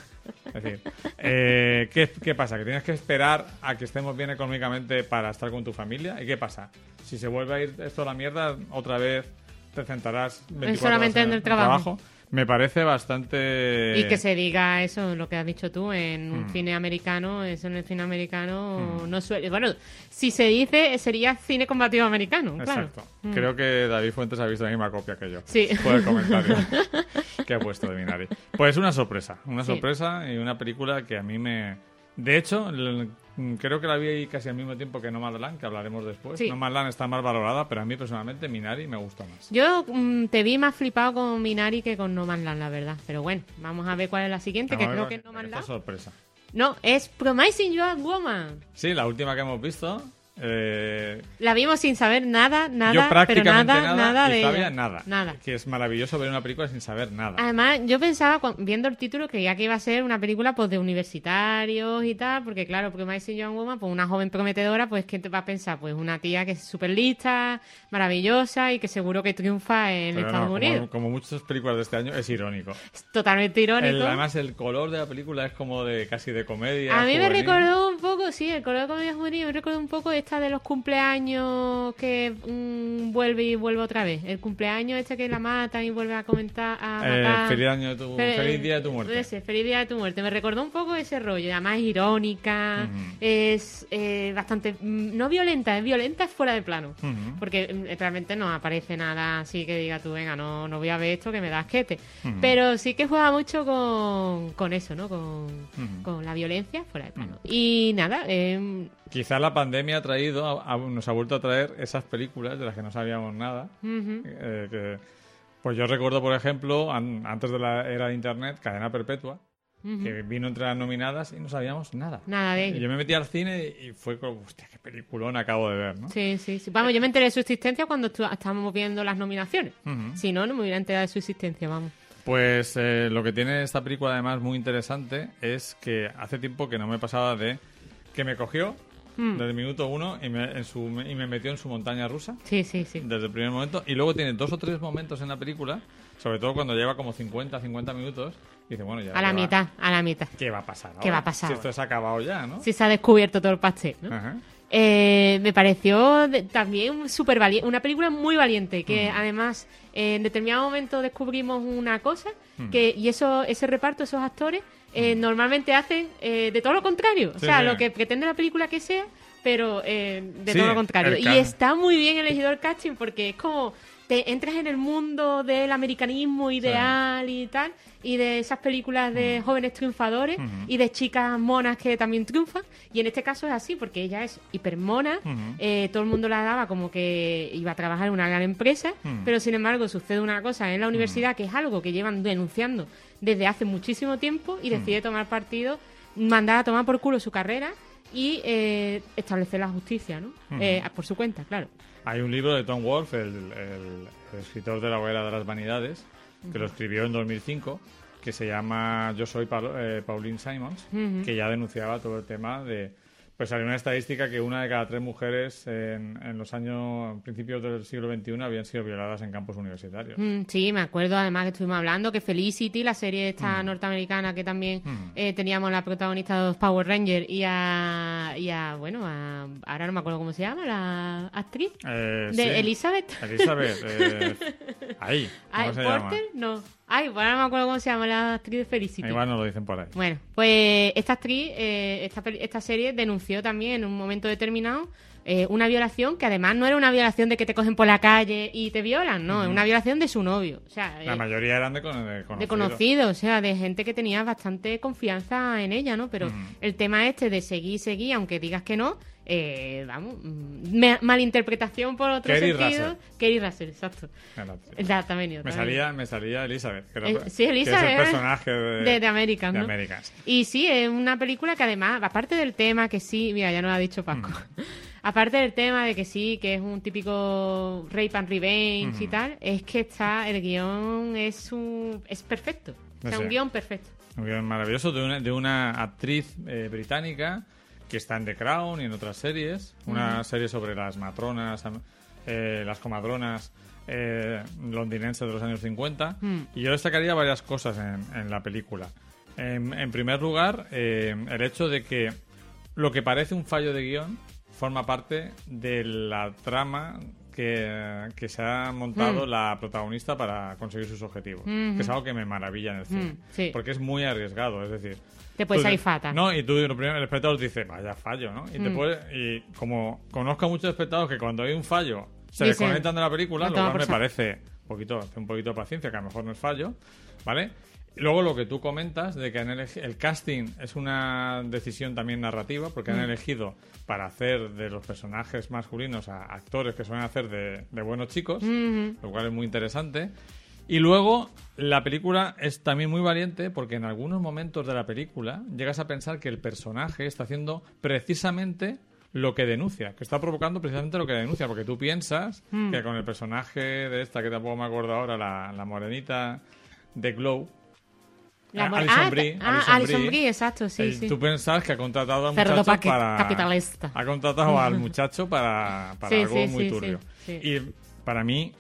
Es decir, eh, ¿qué, qué pasa? ¿Que tienes que esperar a que estemos bien económicamente para estar con tu familia? ¿Y qué pasa? Si se vuelve a ir esto a la mierda, otra vez te centrarás 24 solamente horas en el trabajo. Me parece bastante... Y que se diga eso, lo que has dicho tú, en Mm. un cine americano, eso en el cine americano no suele... Bueno, si se dice, sería cine combativo americano, claro. Exacto. Creo que David Fuentes ha visto la misma copia que yo. Sí. Por el comentario que ha puesto de Minari. Pues una sorpresa. Una Sí. sorpresa y una película que a mí me... De hecho, creo que la vi casi al mismo tiempo que No Man's Land, que hablaremos después. Sí. No Man's Land está más valorada, pero a mí personalmente Minari me gusta más. Yo mm, te vi más flipado con Minari que con No Man's Land, la verdad. Pero bueno, vamos a ver cuál es la siguiente, que Vamos creo que es No con Man's esta Land. sorpresa. No, es Promising Young Woman. Sí, la última que hemos visto. Eh, La vimos sin saber nada, nada, yo pero prácticamente nada, nada, y de Flavia ella. nada. Nada. Que es maravilloso ver una película sin saber nada. Además, yo pensaba, viendo el título, creía que iba a ser una película pues de universitarios y tal, porque claro, Promising Young Woman, pues una joven prometedora, pues ¿qué te va a pensar? Pues una tía que es súper lista, maravillosa y que seguro que triunfa en Pero Estados no, Unidos. como, como muchas películas de este año, es irónico. Es totalmente irónico. El- además, el color de la película es como de casi de comedia. A mí me juvenil. recordó un poco, sí, el color de comedia juvenil, me recordó un poco esta de los cumpleaños que mm, vuelve y vuelve otra vez. El cumpleaños este que la matan y vuelve a comentar, a Eh, feliz, año de tu, Fe- feliz día de tu muerte. Ese, feliz día de tu muerte. Me recordó un poco ese rollo. Además, es irónica, es eh, bastante. mm, No violenta, es violenta, es fuera de plano. Porque mm, realmente no aparece nada así que diga tú, venga, no, no voy a ver esto que me da asquete. Ujú. Pero sí que juega mucho con, con eso, ¿no? Con, con la violencia fuera de plano. Y nada, eh, Quizás la pandemia ha traído, a- a- nos ha vuelto a traer esas películas de las que no sabíamos nada. ujú, eh, que- pues yo recuerdo, por ejemplo, an- antes de la era de Internet, Cadena Perpetua, ujú. que vino entre las nominadas y no sabíamos nada. nada de Y ello. yo me metí al cine y fue como, hostia, qué peliculón acabo de ver, ¿no? Sí, sí, sí. Vamos, yo me enteré de su existencia cuando estábamos viendo las nominaciones. Ujú. Si no, no me hubiera enterado de su existencia, vamos. Pues eh, lo que tiene esta película además muy interesante es que hace tiempo que no me pasaba de que me cogió Mm. desde el minuto uno y me, en su, y me metió en su montaña rusa Sí, sí, sí. desde el primer momento y luego tiene dos o tres momentos en la película, sobre todo cuando lleva como 50, 50 minutos y dice, bueno, ya A la ¿qué va- mitad, a la mitad. ¿Qué va a pasar ahora? ¿Qué va a pasar Si esto se ha acabado ya, ¿no? Si se ha descubierto todo el pastel, ¿no? Ajá. Eh, me pareció de- también súper valiente, una película muy valiente, que además eh, en determinado momento descubrimos una cosa, que y eso ese reparto, esos actores, eh, normalmente hacen eh, de todo lo contrario, o sea, sí. lo que pretende la película que sea, pero eh, de Sí, todo lo contrario. Y está muy bien elegido el casting porque es como te entras en el mundo del americanismo ideal y tal, y de esas películas de jóvenes triunfadores y de chicas monas que también triunfan. Y en este caso es así, porque ella es hipermona, eh, todo el mundo la daba como que iba a trabajar en una gran empresa, pero sin embargo sucede una cosa en la universidad que es algo que llevan denunciando desde hace muchísimo tiempo y decide tomar partido, mandar a tomar por culo su carrera y eh, establecer la justicia, ¿no? Eh, por su cuenta, claro. Hay un libro de Tom Wolfe, el, escritor de la hoguera de las vanidades, que lo escribió en 2005, que se llama Yo soy eh, Pauline Simons, que ya denunciaba todo el tema de pues salió una estadística que una de cada tres mujeres en, los años principios del siglo XXI habían sido violadas en campos universitarios. Mm, sí, me acuerdo además que estuvimos hablando que Felicity, la serie esta mm. norteamericana que también mm. eh, teníamos la protagonista de los Power Rangers y a, y a bueno, a, ahora no me acuerdo cómo se llama, la actriz eh, de Elizabeth. Elizabeth, eh, ahí. ¿cómo se llama? No. Ay, bueno, no me acuerdo cómo se llama la actriz de Felicity. Igual no lo dicen por ahí. Bueno, pues esta actriz, eh, esta, esta serie denunció también en un momento determinado eh, una violación que además no era una violación de que te cogen por la calle y te violan, no, es una violación de su novio. O sea, la eh, mayoría eran de, conocidos. De conocidos, o sea, de gente que tenía bastante confianza en ella, ¿no? Pero el tema este de seguir, seguir, aunque digas que no, eh, vamos, mm, malinterpretación por otro Kerry sentido. Russell. Kerry Russell, exacto. Exactamente. Me salía, me salía Elizabeth. Eh, sí, Elizabeth. Que es el personaje de, de, American, ¿no? Y sí, es una película que además, aparte del tema que sí, mira, ya nos lo ha dicho Paco. Mm. aparte del tema de que sí, que es un típico rape and revenge y mm. tal, es que está, el guion es un, es perfecto. O sea, un guion perfecto. Un guion maravilloso de una, de una actriz eh, británica que está en The Crown y en otras series. Una serie sobre las matronas, eh, las comadronas eh, londinenses de los años 50. Mm. Y yo destacaría varias cosas en, la película. En, primer lugar, eh, el hecho de que lo que parece un fallo de guion forma parte de la trama que, se ha montado mm. la protagonista para conseguir sus objetivos. Que es algo que me maravilla en el cine. Mm, porque es muy arriesgado. Es decir, te puedes fata. No, y tú, lo primero, el espectador dice, vaya fallo, ¿no? Y, te mm. puede, y como conozco a muchos espectadores que cuando hay un fallo se desconectan de la película, lo cual me parece un poquito, un poquito de paciencia, que a lo mejor no es fallo, ¿vale? luego lo que tú comentas de que el casting es una decisión también narrativa, porque han mm. elegido para hacer de los personajes masculinos a actores que suelen hacer de, buenos chicos, lo cual es muy interesante. Y luego la película es también muy valiente porque en algunos momentos de la película llegas a pensar que el personaje está haciendo precisamente lo que denuncia, que está provocando precisamente lo que denuncia, porque tú piensas hmm. que con el personaje de esta, que tampoco me acuerdo ahora, la, morenita de Glow, la eh, Alison ah, Brie, ah, Alison Brie, exacto, sí, sí. Tú pensas que ha contratado al muchacho para... capitalista. Ha contratado al muchacho para, para algo muy turbio. Y para mí,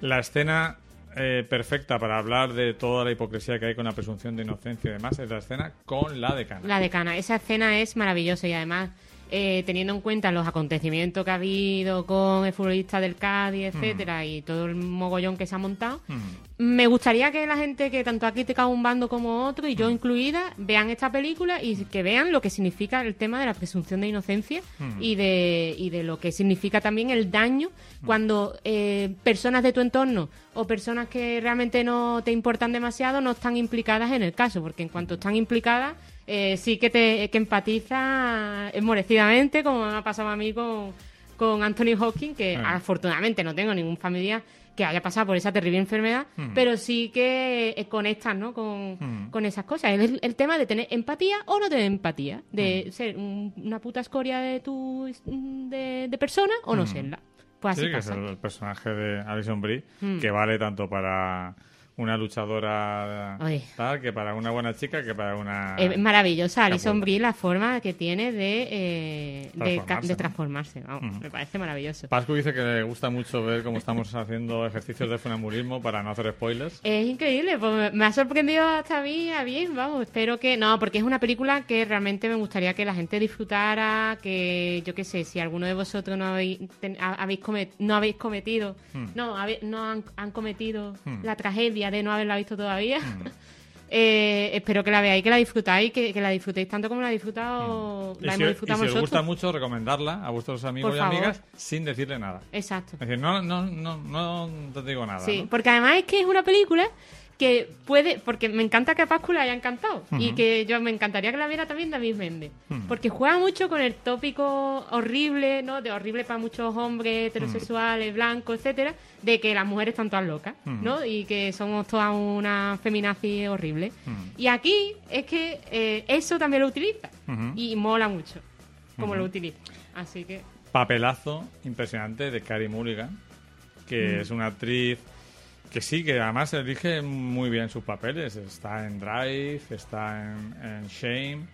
la escena eh, perfecta para hablar de toda la hipocresía que hay con la presunción de inocencia y demás es la escena con la decana. La decana, esa escena es maravillosa y además eh, teniendo en cuenta los acontecimientos que ha habido con el futbolista del Cádiz, etcétera, y todo el mogollón que se ha montado, me gustaría que la gente que tanto ha criticado un bando como otro, y yo incluida, vean esta película y que vean lo que significa el tema de la presunción de inocencia y, de, y de lo que significa también el daño cuando eh, personas de tu entorno o personas que realmente no te importan demasiado no están implicadas en el caso, porque en cuanto están implicadas eh, sí que te que empatiza esmorecidamente, como me ha pasado a mí con, con Anthony Hawking, que ah. afortunadamente no tengo ningún familiar que haya pasado por esa terrible enfermedad, hmm. pero sí que eh, conectas ¿no? Hmm. con, esas cosas. Es el, tema de tener empatía o no tener empatía, de hmm. ser una puta escoria de tu de, persona o no serla. Pues así sí, que es el personaje de Alison Brie, que vale tanto para una luchadora tal que para una buena chica que para una es maravillosa Alison Brie la forma que tiene de eh, de, transformarse. me parece maravilloso. Pascu dice que le gusta mucho ver cómo estamos haciendo ejercicios de funambulismo para no hacer spoilers. Es increíble pues me ha sorprendido hasta a mí a bien vamos espero que no porque es una película que realmente me gustaría que la gente disfrutara que yo qué sé si alguno de vosotros no habéis habéis no habéis cometido hmm. no no han, han cometido hmm. la tragedia de no haberla visto todavía, mm. Eh, espero que la veáis, que la disfrutáis, que, que la disfrutéis tanto como la, disfrutado, Y la si, hemos y disfrutado si os gusta mucho, recomendarla a vuestros amigos Por y favor. amigas sin decirle nada. Exacto. Es decir, no, no, no, no te digo nada. Sí, ¿no? porque además es que es una película que puede, porque me encanta que a Pascu haya encantado y que yo me encantaría que la viera también David Méndez, porque juega mucho con el tópico horrible, ¿no? De horrible para muchos hombres heterosexuales, blancos, etcétera, de que las mujeres están todas locas, ¿no? Y que somos todas una feminazi horrible. Y aquí es que eh, eso también lo utiliza y mola mucho como lo utiliza. Así que Papelazo impresionante de Carrie Mulligan, que es una actriz que sí, que además elige muy bien sus papeles. Está en Drive, está en, en Shame,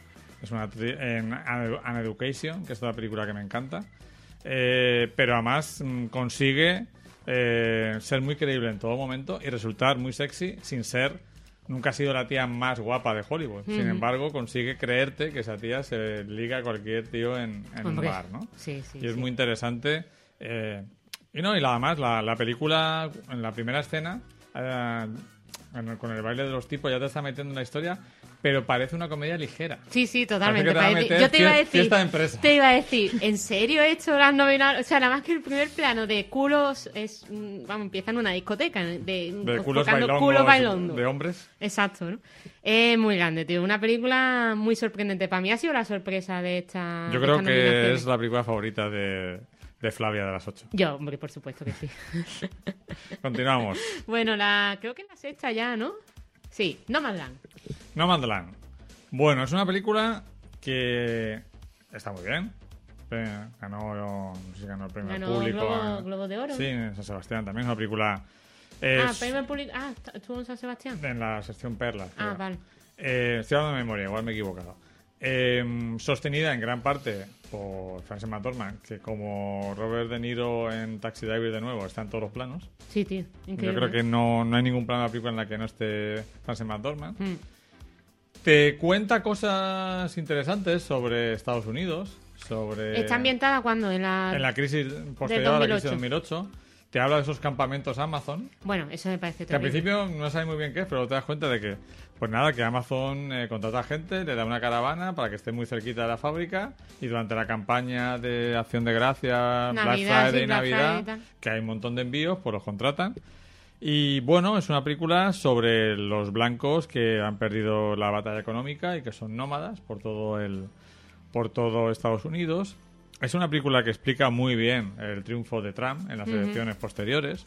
es una en An Education, que es otra película que me encanta. Eh, pero además mm, consigue eh, ser muy creíble en todo momento y resultar muy sexy sin ser. Nunca ha sido la tía más guapa de Hollywood. Sin embargo, consigue creerte que esa tía se liga a cualquier tío en, en un bar, ¿no? sí, sí, y es sí. muy interesante. eh, y no, y nada más, la, la película, en la primera escena, eh, en- con el baile de los tipos, ya te está metiendo en la historia, pero parece una comedia ligera. Sí, sí, totalmente. Parece que te va a parece- meter Yo te iba a fie- decir, fiesta de empresa. te iba a decir, ¿en serio esto las novenas? O sea, nada más que el primer plano de culos es, mm, vamos, empieza en una discoteca, de, De culos enfocando bailongos, culos bailando. de hombres. Exacto, ¿no? Es muy grande, tío. Una película muy sorprendente. Para mí ha sido la sorpresa de esta. Yo de creo estas que nominaciones. es la película favorita de, de Flavia de las 8. Yo, hombre, por supuesto que sí. Continuamos. bueno, la creo que la sexta ya, ¿no? Sí, No Land. No Land. Bueno, es una película que está muy bien. Ganó, no sé si ganó el premio Ganó público. Globo-. Globo de Oro. Sí, en San Sebastián también. Es una película. Ah, premio público. Ah, estuvo en San Sebastián. en la sección Perlas. Ah, vale. Eh, estoy hablando de memoria, igual me he equivocado. Eh, sostenida en gran parte por Frances McDormand, que como Robert De Niro en Taxi Driver de nuevo está en todos los planos. Sí, tío. Increíble. Yo creo que no, no hay ningún plano de la película en la que no esté Frances McDormand. Mm. Te cuenta cosas interesantes sobre Estados Unidos, sobre ¿Está ambientada cuando? En la... en la crisis posterior a la crisis de 2008. 2008. Te habla de esos campamentos Amazon, Bueno, eso me parece que al terrible. principio no sabes muy bien qué es, pero te das cuenta de que, pues nada, que Amazon eh, contrata gente, le da una caravana para que esté muy cerquita de la fábrica y durante la campaña de Acción de Gracias, Black Friday y Navidad, Friday que hay un montón de envíos, pues los contratan. Y bueno, es una película sobre los blancos que han perdido la batalla económica y que son nómadas por todo el por todo Estados Unidos. Es una película que explica muy bien el triunfo de Trump en las elecciones posteriores.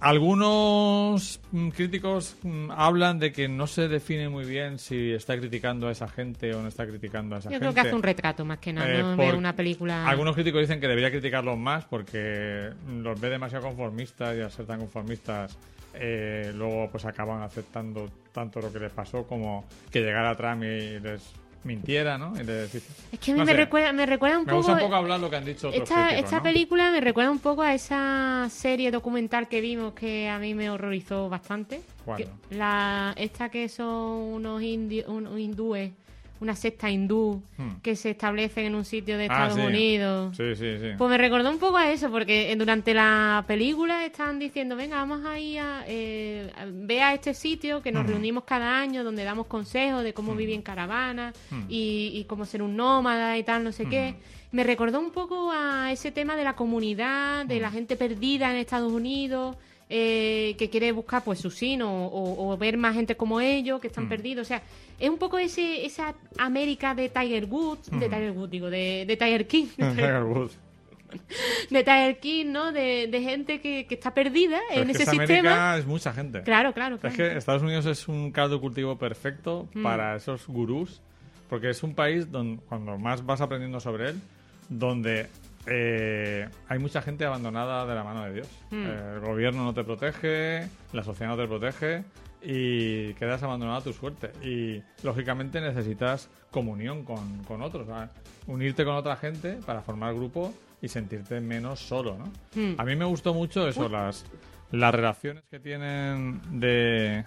Algunos mm, críticos mm, hablan de que no se define muy bien si está criticando a esa gente o no está criticando a esa Yo gente. creo que hace un retrato más que nada, Eh, no por- una película... Algunos críticos dicen que debería criticarlos más porque los ve demasiado conformistas y al ser tan conformistas eh, luego pues acaban aceptando tanto lo que les pasó como que llegara Trump y les mintiera, ¿no? Es que a mí no me, sé, recuerda, me recuerda un me poco... gusta un poco hablar lo que han dicho otros Esta, críticos, esta ¿no? película me recuerda un poco a esa serie documental que vimos que a mí me horrorizó bastante. ¿Cuál? Que- la, esta que son unos, indi- unos hindúes, una secta hindú Hmm. que se establecen en un sitio de Ah, Estados sí. Unidos. Sí, sí, sí. Pues me recordó un poco a eso, porque durante la película están diciendo, venga, vamos a ir a, eh, a- ve a este sitio que nos reunimos cada año, donde damos consejos de cómo vivir en caravana y, y cómo ser un nómada y tal, no sé qué. Me recordó un poco a ese tema de la comunidad, de la gente perdida en Estados Unidos, eh, que quiere buscar pues su sino o, o ver más gente como ellos que están perdidos. O sea, es un poco ese esa América de Tiger Woods, de Tiger Woods, digo, de, de Tiger King. Tiger Woods. de Tiger King, ¿no? De, de gente que, que está perdida Pero en es que ese esa sistema. América es mucha gente. Claro, claro, claro. Es que Estados Unidos es un caldo de cultivo perfecto Mm. para esos gurús, porque es un país donde cuando más vas aprendiendo sobre él, donde eh, hay mucha gente abandonada de la mano de Dios. Mm. Eh, el gobierno no te protege, la sociedad no te protege y quedas abandonado a tu suerte. Y lógicamente necesitas comunión con, con otros, ¿sabes? unirte con otra gente para formar grupo y sentirte menos solo. ¿no? Mm. A mí me gustó mucho eso, las, las relaciones que tienen de...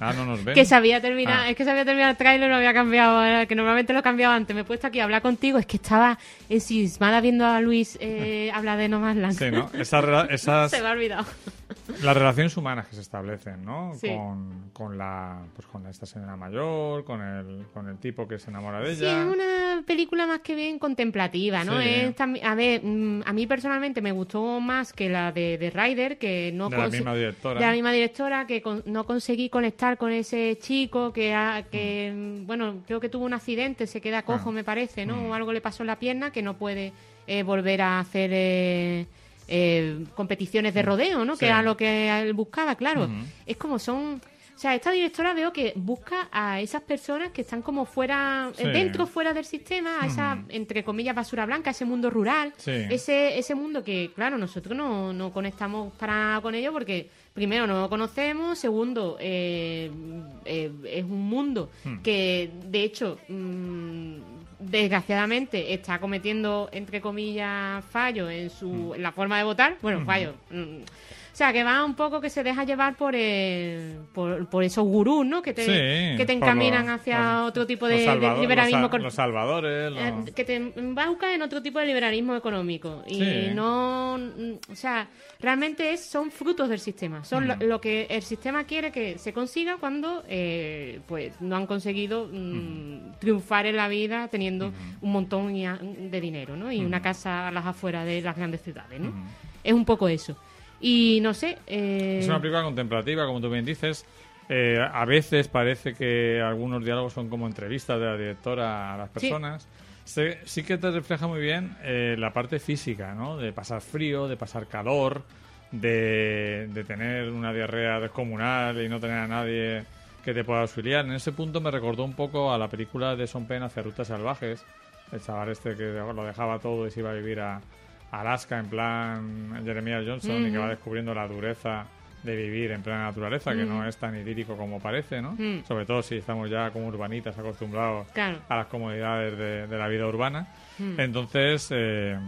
Ah, no nos ven. Que se había terminado, Ah. es que se había terminado el tráiler, lo había cambiado, era que normalmente lo cambiaba antes. Me he puesto aquí a hablar contigo, es que estaba ensimismada viendo a Luis eh, hablar de No Man's Land. Sí, ¿no? Esas, se me ha olvidado. Las relaciones humanas que se establecen, ¿no? Con, con, la, pues con esta señora mayor, con el, con el tipo que se enamora de ella. Sí, es una película más que bien contemplativa, ¿no? Es, a ver, mm, a mí personalmente me gustó más que la de, de Ryder, que no... De la misma directora. De la misma directora, que no conseguí conectar con ese chico que, que mm. bueno, creo que tuvo un accidente, se queda cojo, ah. me parece, ¿no? Mm. O algo le pasó en la pierna que no puede eh, volver a hacer... Eh, eh, competiciones de rodeo, ¿no? Que era lo que él buscaba, claro. Es como son... O sea, esta directora veo que busca a esas personas que están como fuera, dentro, fuera del sistema, a esa, entre comillas, basura blanca, ese mundo rural, ese, ese mundo que, claro, nosotros no, no conectamos para con ello porque, primero, no lo conocemos, segundo, eh, eh, es un mundo hmm. que, de hecho, mm, desgraciadamente está cometiendo, entre comillas, fallos en, su, en la forma de votar. Bueno, fallos. Mm, sea, que va un poco que se deja llevar por, por, esos gurús, ¿no? Que te, que te encaminan hacia otro tipo de, liberalismo. Los, salvadores. Eh, que te embaucan en otro tipo de liberalismo económico. Y no. O sea, realmente es, son frutos del sistema. Son lo, que el sistema quiere que se consiga cuando eh, pues no han conseguido mm, triunfar en la vida teniendo un montón de dinero, ¿no? Y una casa a las afueras de las grandes ciudades, ¿no? Es un poco eso. Y no sé. Eh... Es una película contemplativa, como tú bien dices. Eh, a veces parece que algunos diálogos son como entrevistas de la directora a las personas. Sí, que te refleja muy bien eh, la parte física, ¿no? De pasar frío, de pasar calor, de, de tener una diarrea descomunal y no tener a nadie que te pueda auxiliar. En ese punto me recordó un poco a la película de Son Penn hacia Rutas Salvajes. El chaval este que lo dejaba todo y se iba a vivir a, Alaska en plan Jeremiah Johnson y que va descubriendo la dureza de vivir en plena naturaleza, que no es tan idílico como parece, ¿no? Sobre todo si estamos ya como urbanitas acostumbrados a las comodidades de, la vida urbana. Entonces, eh,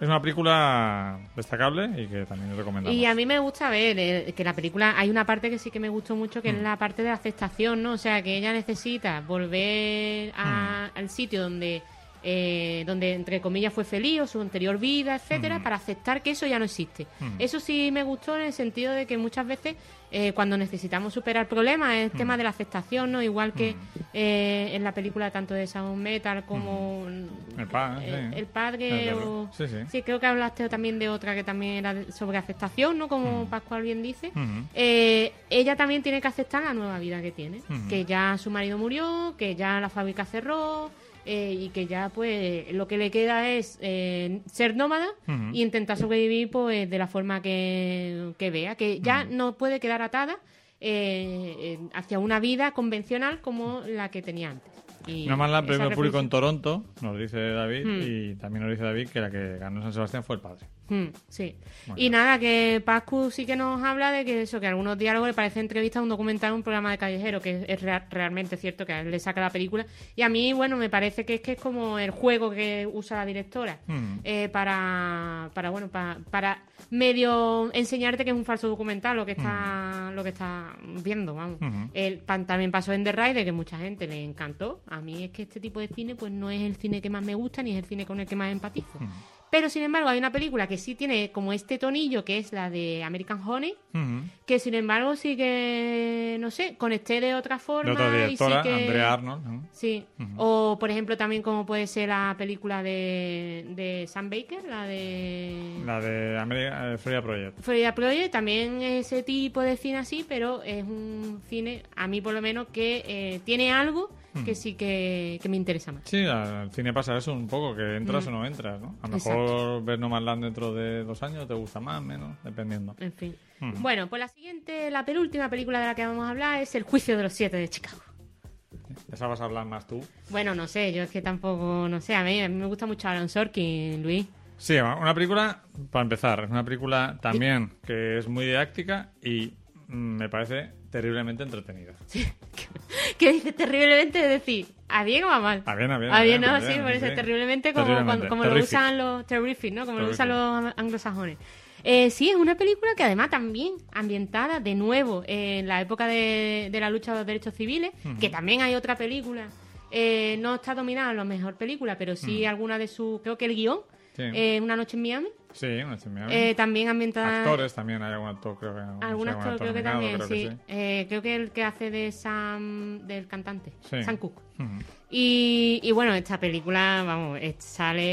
es una película destacable y que también recomendamos. Y a mí me gusta ver eh, que la película, hay una parte que sí que me gustó mucho, que es la parte de la aceptación, ¿no? O sea, que ella necesita volver al sitio donde eh, donde entre comillas fue feliz o su anterior vida, etcétera, para aceptar que eso ya no existe. Eso sí me gustó en el sentido de que muchas veces eh, cuando necesitamos superar problemas es el tema de la aceptación, ¿no? Igual que eh, en la película tanto de Sound Metal como el, padre, el padre sí, creo que hablaste también de otra que también era sobre aceptación, ¿no? Como Pascual bien dice. ella también tiene que aceptar la nueva vida que tiene, que ya su marido murió, que ya la fábrica cerró eh, y que ya pues lo que le queda es eh, ser nómada y intentar sobrevivir pues de la forma que, vea, que ya no puede quedar atada eh, hacia una vida convencional como la que tenía antes. Y Nada más la premio público en Toronto, nos dice David, y también nos dice David que la que ganó San Sebastián fue el padre. Hmm, sí. y nada, que Pascu sí que nos habla de que eso, que algunos diálogos le parece entrevista a un documental, un programa de callejero, que es realmente cierto que a él le saca la película. Y a mí, bueno, me parece que es que es como el juego que usa la directora hmm. eh, para, para, bueno, para, para medio enseñarte que es un falso documental lo que está, hmm. lo que está viendo, vamos. El, también pasó en The Ride, que mucha gente le encantó. A mí es que este tipo de cine, pues no es el cine que más me gusta, ni es el cine con el que más empatizo. Pero sin embargo, hay una película que sí tiene como este tonillo, que es la de American Honey, que sin embargo sí que, no sé, conecté de otra forma. De otra directora, y sí Andrea Arnold. Sí. O por ejemplo, también como puede ser la película de, de Sam Baker, la de. La de American, eh, Florida Project. Florida Project, también ese tipo de cine así, pero es un cine, a mí por lo menos, que eh, tiene algo que sí que, me interesa más. Sí, al cine pasa eso un poco, que entras o no entras, ¿no? A lo mejor ver No Man's Land dentro de dos años te gusta más, menos, dependiendo. En fin. Bueno, pues la siguiente, la penúltima película de la que vamos a hablar es El juicio de los siete de Chicago. ¿De esa vas a hablar más tú? Bueno, no sé, yo es que tampoco, no sé, a mí, a mí me gusta mucho Aaron Sorkin, Luis. Sí, una película, para empezar, es una película también que es muy didáctica y mm, me parece terriblemente entretenida. ¿Qué dice terriblemente? Es decir, ¿a bien o a mal? A bien, a bien. A bien, ¿no? Sí, por eso terriblemente como, como lo usan los... Terrific, ¿no? Como lo usan los anglosajones. Eh, sí, es una película que además también ambientada de nuevo en la época de, la lucha de los derechos civiles, que también hay otra película. Eh, no está dominada la mejor película, pero sí alguna de sus... Creo que el guion, eh, Una noche en Miami, Sí, una. Eh, también ambientada... Actores también, hay algún actor creo que... no sé, Algún algún actor creo que también, creo sí. que Eh, creo que el que hace de Sam, del cantante, Sí. Sam Cooke. Ujú. Y, y bueno, esta película, vamos, eh, sale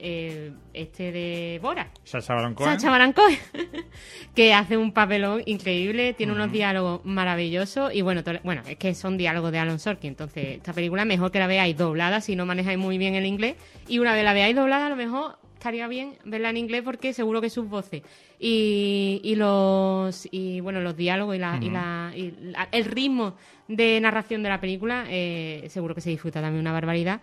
eh, este de Bora, Sacha Baron Cohen. Sacha Baron Cohen, que hace un papelón increíble, tiene unos diálogos maravillosos y bueno, bueno, es que son diálogos de Alan Sorkin, entonces esta película mejor que la veáis doblada si no manejáis muy bien el inglés y una vez la veáis doblada a lo mejor estaría bien verla en inglés porque seguro que sus voces y, y los y bueno los diálogos y, la, y, la, y la- el ritmo de narración de la película eh, seguro que se disfruta también una barbaridad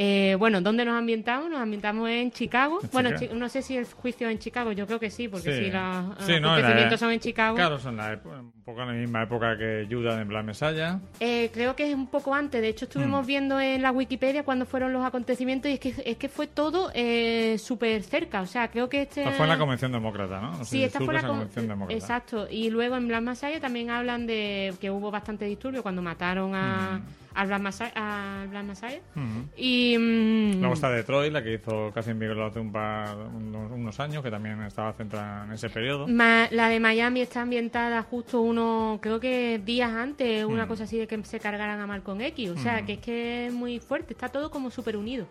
Eh, bueno, ¿dónde nos ambientamos? Nos ambientamos en Chicago. En bueno, chi- no sé si el juicio es en Chicago, yo creo que sí, porque Sí. si los Sí, los no, en la- acontecimientos son en Chicago. Claro, son la un poco en la misma época que Judas en Black Messiah. Eh, creo que es un poco antes. De hecho, estuvimos Mm. viendo en la Wikipedia cuando fueron los acontecimientos y es que, es que fue todo eh, súper cerca. O sea, creo que este... Esta fue en la Convención Demócrata, ¿no? Sé Sí, esta fue la con- Convención Demócrata. Exacto. Y luego en Black Messiah también hablan de que hubo bastante disturbio cuando mataron a, al Black Messiah. al Black Messiah. Ujú. Y... mm, Luego está Detroit, la que hizo casi en Bigelow hace un par, unos, unos años, que también estaba centrada en ese periodo. Ma- la de Miami está ambientada justo unos, creo que días antes, una cosa así de que se cargaran a Malcolm X. O sea, que es que es muy fuerte, está todo como súper unido.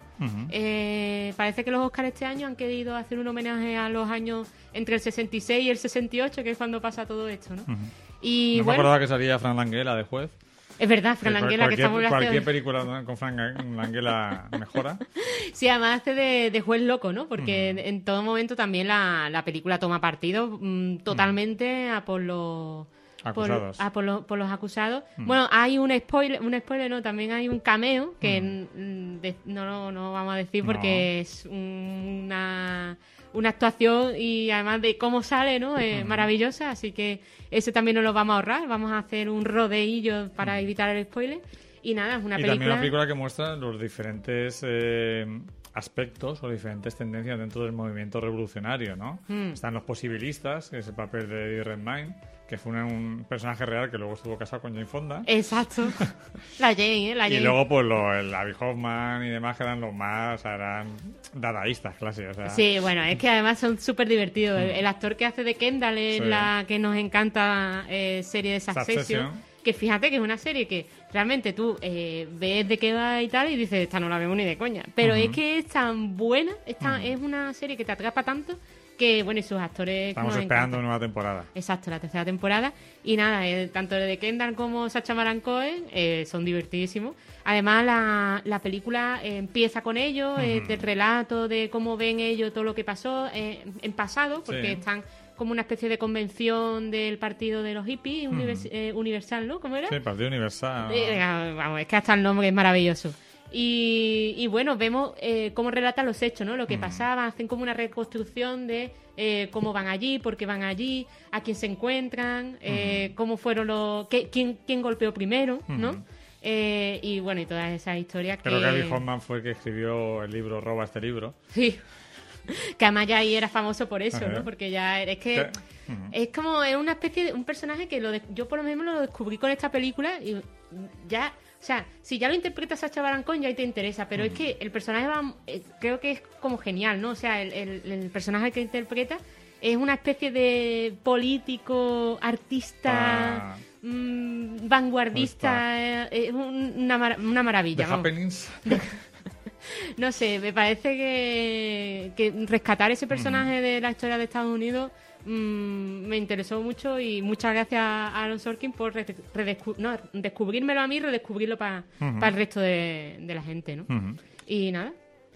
Eh, parece que los Oscars este año han querido hacer un homenaje a los años entre el 66 y el 68, que es cuando pasa todo esto, ¿no? Y no me bueno, acordaba que salía Fran Langella de juez. Es verdad, Fran Que Langella, que estamos hablando- cualquier película con Fran Langella mejora. Sí, además hace de, de juez loco, ¿no? Porque Mm. en, en todo momento también la, la película toma partido mm, totalmente a por los... por- Acusados. por, los- por los acusados. Mm. Bueno, hay un spoiler, un spoiler, no, también hay un cameo que mm, de- no, no, no vamos a decir porque No. es una, una actuación y además de cómo sale, ¿no? Es maravillosa, así que ese también nos lo vamos a ahorrar. Vamos a hacer un rodeillo para evitar el spoiler. Y nada, es una y película... también una película que muestra los diferentes eh, aspectos o diferentes tendencias dentro del movimiento revolucionario, ¿no? Mm. Están los posibilistas, que es el papel de Redmayne, que fue un, personaje real que luego estuvo casado con Jane Fonda. Exacto. la Jane, ¿eh? La Y Jane. luego, pues, lo, el Abby Hoffman y demás, que eran los más, o sea, eran dadaístas, clase, o sea... Sí, bueno, es que además son súper divertidos. El, el actor que hace de Kendall es. Sí. la que nos encanta eh, serie de Succession. Succession. Que fíjate que es una serie que realmente tú eh, ves de qué va y tal y dices, esta no la vemos ni de coña. Pero es que es tan buena, es, tan- es una serie que te atrapa tanto que, bueno, y sus actores... Estamos esperando encantan. nueva temporada. Exacto, la tercera temporada. Y nada, eh, tanto de Kendall como Sacha Baron Cohen eh, son divertidísimos. Además, la, la película eh, empieza con ellos, eh, del relato de cómo ven ellos todo lo que pasó en pasado, porque Sí. están como una especie de convención del partido de los hippies, univers- eh, Universal, ¿no? ¿Cómo era? Sí, Partido Universal. Vamos, es que hasta el nombre es maravilloso. Y, y bueno, vemos eh, cómo relatan los hechos, ¿no? Lo que Mm. pasaba, hacen como una reconstrucción de eh, cómo van allí, por qué van allí, a quién se encuentran, eh, cómo fueron los... Qué, quién, quién golpeó primero, ¿no? Eh, y bueno, y todas esas historias Creo que... que Abby Hoffman fue el que escribió el libro Roba este libro. Sí. Que además ya ahí era famoso por eso, Ajá. ¿no? Porque ya es que... Que-. Es como es una especie de un personaje que lo de- yo por lo menos lo descubrí con esta película y ya, o sea, si ya lo interpreta Sacha Baron Cohen ya ahí te interesa, pero es que el personaje va, eh, creo que es como genial, ¿no? O sea, el, el- el personaje que interpreta es una especie de político, artista, Ah. mm, vanguardista, eh, es un- una, mar- una maravilla. Happenings. No sé, me parece que, que rescatar ese personaje de la historia de Estados Unidos mm, me interesó mucho y muchas gracias a Aaron Sorkin por no, descubrírmelo a mí y redescubrirlo para el resto de, de la gente, ¿no? Y nada.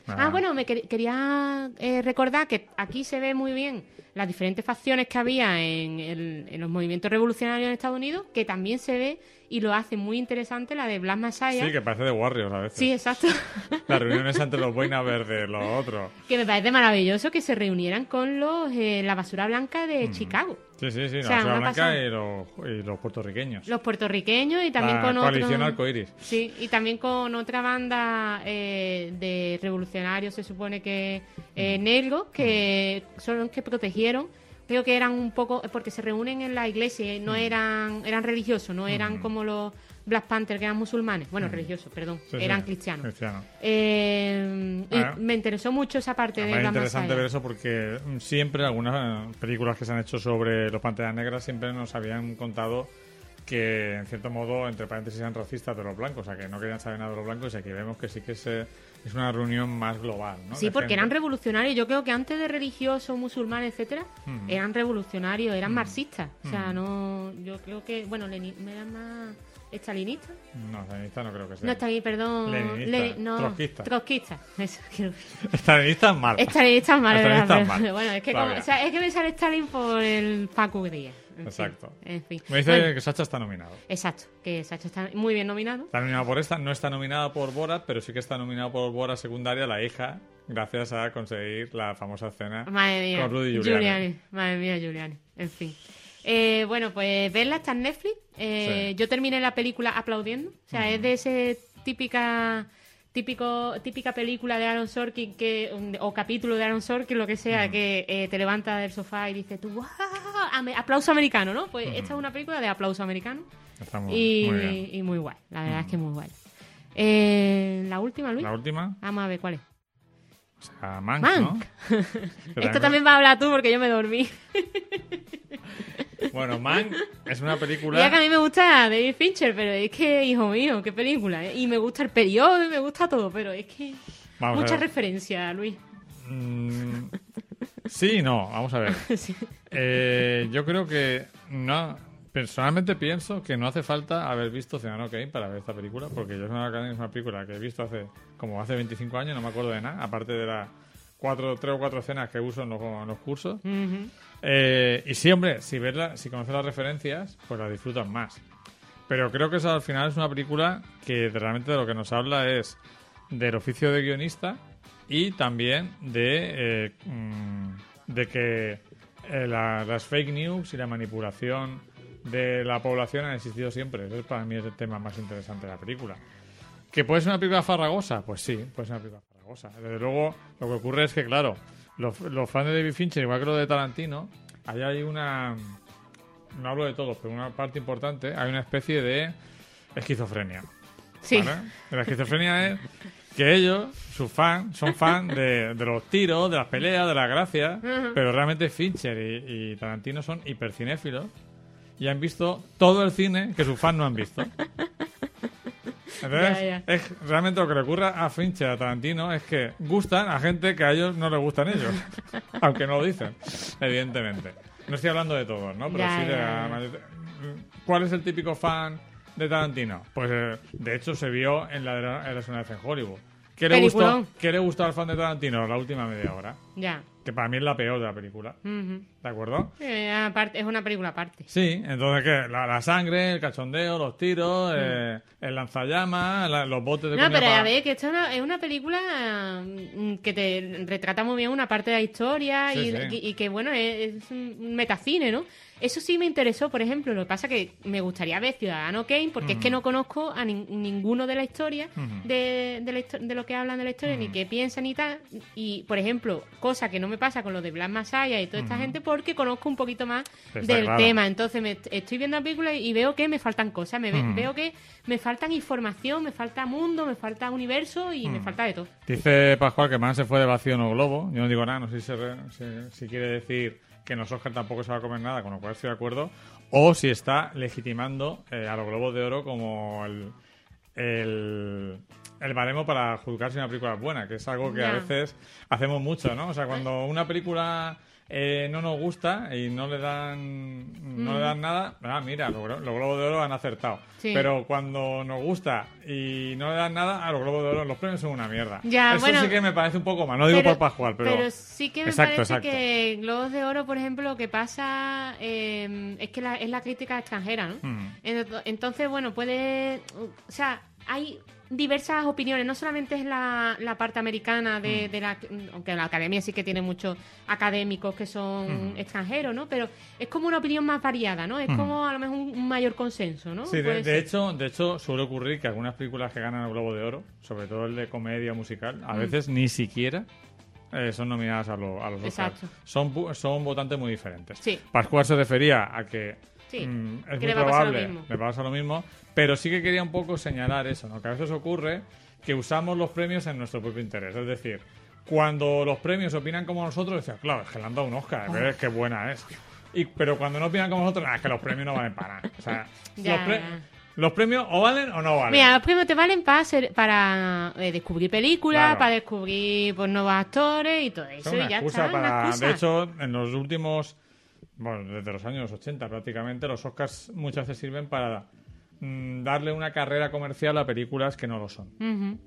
Ah. Ah, bueno, me quer- quería eh, recordar que aquí se ve muy bien las diferentes facciones que había en, el- en los movimientos revolucionarios en Estados Unidos, que también se ve y lo hace muy interesante la de Black Messiah. Sí, que parece de Warriors a veces. Sí, exacto. Las reuniones entre los Boina Verdes, los otros. que me parece maravilloso que se reunieran con los eh, la basura blanca de Chicago, Sí, sí, sí, O la sea, Basura Blanca y los, y los puertorriqueños. los puertorriqueños y también la con coalición otros arcoiris. sí y también con otra banda eh, de revolucionarios se supone que eh, negros que son los que protegieron creo que eran un poco porque se reúnen en la iglesia y no eran eran religiosos no eran como los Black Panther, que eran musulmanes, bueno, religiosos, perdón, Sí, sí, eran cristianos. cristianos. Eh, y Ah. me interesó mucho esa parte de es interesante ver eso porque mm, siempre algunas eh, películas que se han hecho sobre los panteras negras siempre nos habían contado que en cierto modo entre paréntesis eran racistas de los blancos, o sea que no querían saber nada de los blancos y aquí vemos que sí que se- es una reunión más global, ¿no? Sí, De porque gente. eran revolucionarios. Yo creo que antes de religiosos, musulmanes, etcétera, Mm. eran revolucionarios, eran marxistas. O sea, no. Yo creo que. Bueno, Lenin, eran más. ¿Estalinistas? No, stalinista no creo que sea. No, Stalin, perdón. Leninista, no, trotskista. trotskista. Eso, quiero- Stalinista es mal. Estalinistas mal, es Estalinistas verdad, mal. pero- Bueno, es que, como- Flavia. o sea, es que me sale Stalin por el Facu Díaz. En fin, Exacto. en fin. Me dice Bueno, que Sacha está nominado. Exacto, que Sacha está muy bien nominado. Está nominado por esta, no está nominada por Borat, pero sí que está nominado por Borat secundaria, la hija, gracias a conseguir la famosa escena Madre mía. con Rudy Giuliani. Madre mía, Giuliani. En fin. Eh, bueno, pues verla está en Netflix. Eh, Sí. Yo terminé la película aplaudiendo. O sea, es de ese típica típico típica película de Aaron Sorkin que o capítulo de Aaron Sorkin lo que sea que eh, te levanta del sofá y dices tú ame- aplauso americano no pues esta es una película de aplauso americano. Está muy, y, muy bien. y muy guay la verdad es que muy guay. Eh, la última Luis La última, vamos a ver cuál es o sea, Mank, Mank. esto también va a hablar tú porque yo me dormí Bueno, Mank es una Mira que a película... mí me gusta David Fincher, pero es que, hijo mío, qué película. ¿eh? Y me gusta el periodo, y me gusta todo, pero es que. Vamos mucha referencia, Luis. Mm, sí y no, vamos a ver. Sí. Eh, yo creo que no. Personalmente pienso que no hace falta haber visto Ciudadano Kane para ver esta película, porque yo es una, es una película que he visto hace como hace 25 años, no me acuerdo de nada, aparte de las cuatro, tres o cuatro escenas que uso en los, en los cursos. Ujú. Eh, y sí, hombre, si verla, si conoces las referencias, pues la disfrutas más. Pero creo que eso al final es una película que realmente de lo que nos habla es del oficio de guionista y también de, eh, mm, de que eh, la- las fake news y la manipulación de la población han existido siempre. Ese para mí es el tema más interesante de la película. ¿Que puede ser una película farragosa? Pues sí, puede ser una película farragosa. Desde luego, lo que ocurre es que, claro, los, los fans de David Fincher, igual que los de Tarantino, ahí hay una... No hablo de todos, pero una parte importante, hay una especie de esquizofrenia. Sí. ¿vale? La esquizofrenia es que ellos, sus fans, son fans de, de los tiros, de las peleas, de las gracias, pero realmente Fincher y, y Tarantino son hipercinéfilos y han visto todo el cine que sus fans no han visto. Entonces, Ya, ya. Es, realmente lo que le ocurre a Fincher, a Tarantino, es que gustan a gente que a ellos no les gustan ellos. aunque no lo dicen, evidentemente. No estoy hablando de todos, ¿no? Pero Ya, sí de la ¿Cuál es el típico fan de Tarantino? Pues eh, de hecho se vio en la de la una vez en Hollywood. ¿Qué le, gustó. ¿Qué le gustó al fan de Tarantino? La última media hora. Ya. Que para mí es la peor de la película. Ujú. ¿De acuerdo? Eh, aparte- es una película aparte. Sí, entonces ¿qué? La, la sangre, el cachondeo, los tiros, eh, el lanzallamas, la- los botes de Mm. No, pero a ver, que esto es una, es una película mm, que te retrata muy bien una parte de la historia Sí, y, sí. y- y que, bueno, es, es un metacine, ¿no? Eso sí me interesó, por ejemplo. Lo que pasa que me gustaría ver Ciudadano Kane porque es que no conozco a nin- ninguno de la historia, de, de, la de lo que hablan de la historia, ni qué piensan y tal. Y, por ejemplo, cosa que no me pasa con lo de Black Messiah y toda esta gente porque conozco un poquito más Está del claro. tema. Entonces me estoy viendo la película y veo que me faltan cosas. Me ve- veo que me faltan información, me falta mundo, me falta universo y me falta de todo. Dice Pascual que Man se fue de vacío no globo. Yo no digo nada, no sé si, se re- si- si quiere decir que en los Oscar tampoco se va a comer nada, con lo cual estoy de acuerdo. O si está legitimando eh, a los globos de oro como el, el, el baremo para juzgar si una película es buena, que es algo que a veces hacemos mucho, ¿no? O sea, cuando una película eh, no nos gusta y no le dan no le dan nada, ah, mira, los, glo- los globos de oro han acertado. Sí. Pero cuando nos gusta y no le dan nada, a los globos de oro los premios son una mierda. Ya, Eso bueno, sí que me parece un poco mal, no digo por Pascual, pero... sí que me Exacto, parece exacto. que Globos de Oro, por ejemplo, lo que pasa eh, es que la- es la crítica extranjera, ¿no? Mm. Ento- Entonces, bueno, puede... O sea, hay diversas opiniones, no solamente es la, la parte americana de, Mm. de la... Aunque la academia sí que tiene muchos académicos que son Mm. extranjeros, ¿no? Pero es como una opinión más variada, ¿no? Es como a lo mejor un, un mayor consenso, ¿no? Sí, de, de hecho, de hecho suele ocurrir que algunas películas que ganan el Globo de Oro, sobre todo el de comedia musical, Mm. a veces ni siquiera eh, son nominadas a, lo- a los Oscars. Son, son votantes muy diferentes. Sí. Pascual se refería a que Sí, mm, es que muy le probable, le pasa lo mismo, pero sí que quería un poco señalar eso, ¿no? Que a veces ocurre que usamos los premios en nuestro propio interés, es decir, cuando los premios opinan como nosotros, decías, claro, es que le han dado un Oscar, Oh. ves qué buena es. Y, pero cuando no opinan como nosotros, "Ah, es que los premios no valen para nada. O sea, los, pre- los premios o valen o no valen. Mira, los premios te valen para, ser- para eh, descubrir películas, Claro. para descubrir pues, nuevos actores y todo eso. Es una y ya excusa está, una para. excusa. De hecho, en los últimos. Bueno, desde los años 80 prácticamente, los Oscars muchas veces sirven para mm, darle una carrera comercial a películas que no lo son.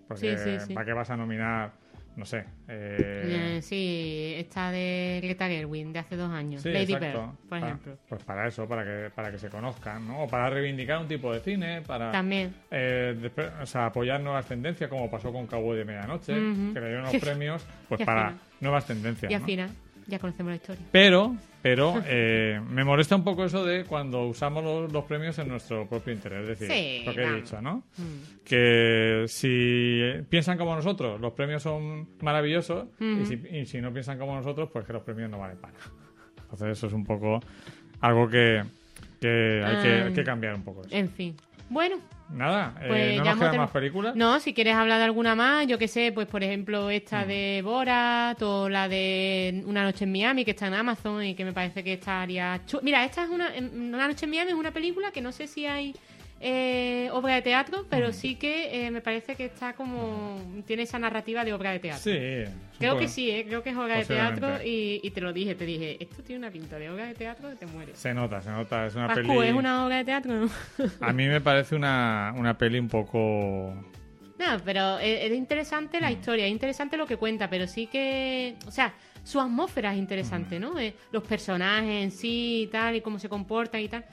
Porque, Sí, sí, sí. ¿para qué vas a nominar, no sé? eh, Eh, sí, esta de Greta Gerwig de hace dos años, Lady. Bird, por ejemplo. Pues para eso, para que, para que se conozcan, ¿no? O para reivindicar un tipo de cine, para También. eh, o sea, apoyar nuevas tendencias, como pasó con Cowboy de Medianoche, que le dieron los premios pues para nuevas tendencias. Y al ¿no? final, ya conocemos la historia. Pero, pero eh, me molesta un poco eso de cuando usamos los, los premios en nuestro propio interés. Es decir, Sí, lo que he dicho, ¿no? Mm. Que si piensan como nosotros, los premios son maravillosos. y, si, y si no piensan como nosotros, pues que los premios no valen para. Entonces, eso es un poco algo que, que hay que, Ah. hay que cambiar un poco. eso. En fin. Bueno, Nada, eh, pues ¿no nos quedan más películas? No, si quieres hablar de alguna más, yo que sé, pues por ejemplo Mm. esta de Borat o la de Una noche en Miami, que está en Amazon y que me parece que estaría... Mira, esta es una... Una noche en Miami es una película que no sé si hay eh, obra de teatro, pero Mm. sí que eh, me parece que está como... Tiene esa narrativa de obra de teatro. Sí. Creo que sí, ¿eh? creo que es obra de teatro y, y te lo dije, te dije, esto tiene una pinta de obra de teatro que te mueres. Se nota, se nota. Es una Pascu, peli... ¿es una obra de teatro no? A mí me parece una, una peli un poco... No, pero es, es interesante Mm. la historia, es interesante lo que cuenta, pero sí que, o sea, su atmósfera es Mm. interesante, ¿no? Eh, los personajes en sí y tal, y cómo se comportan y tal.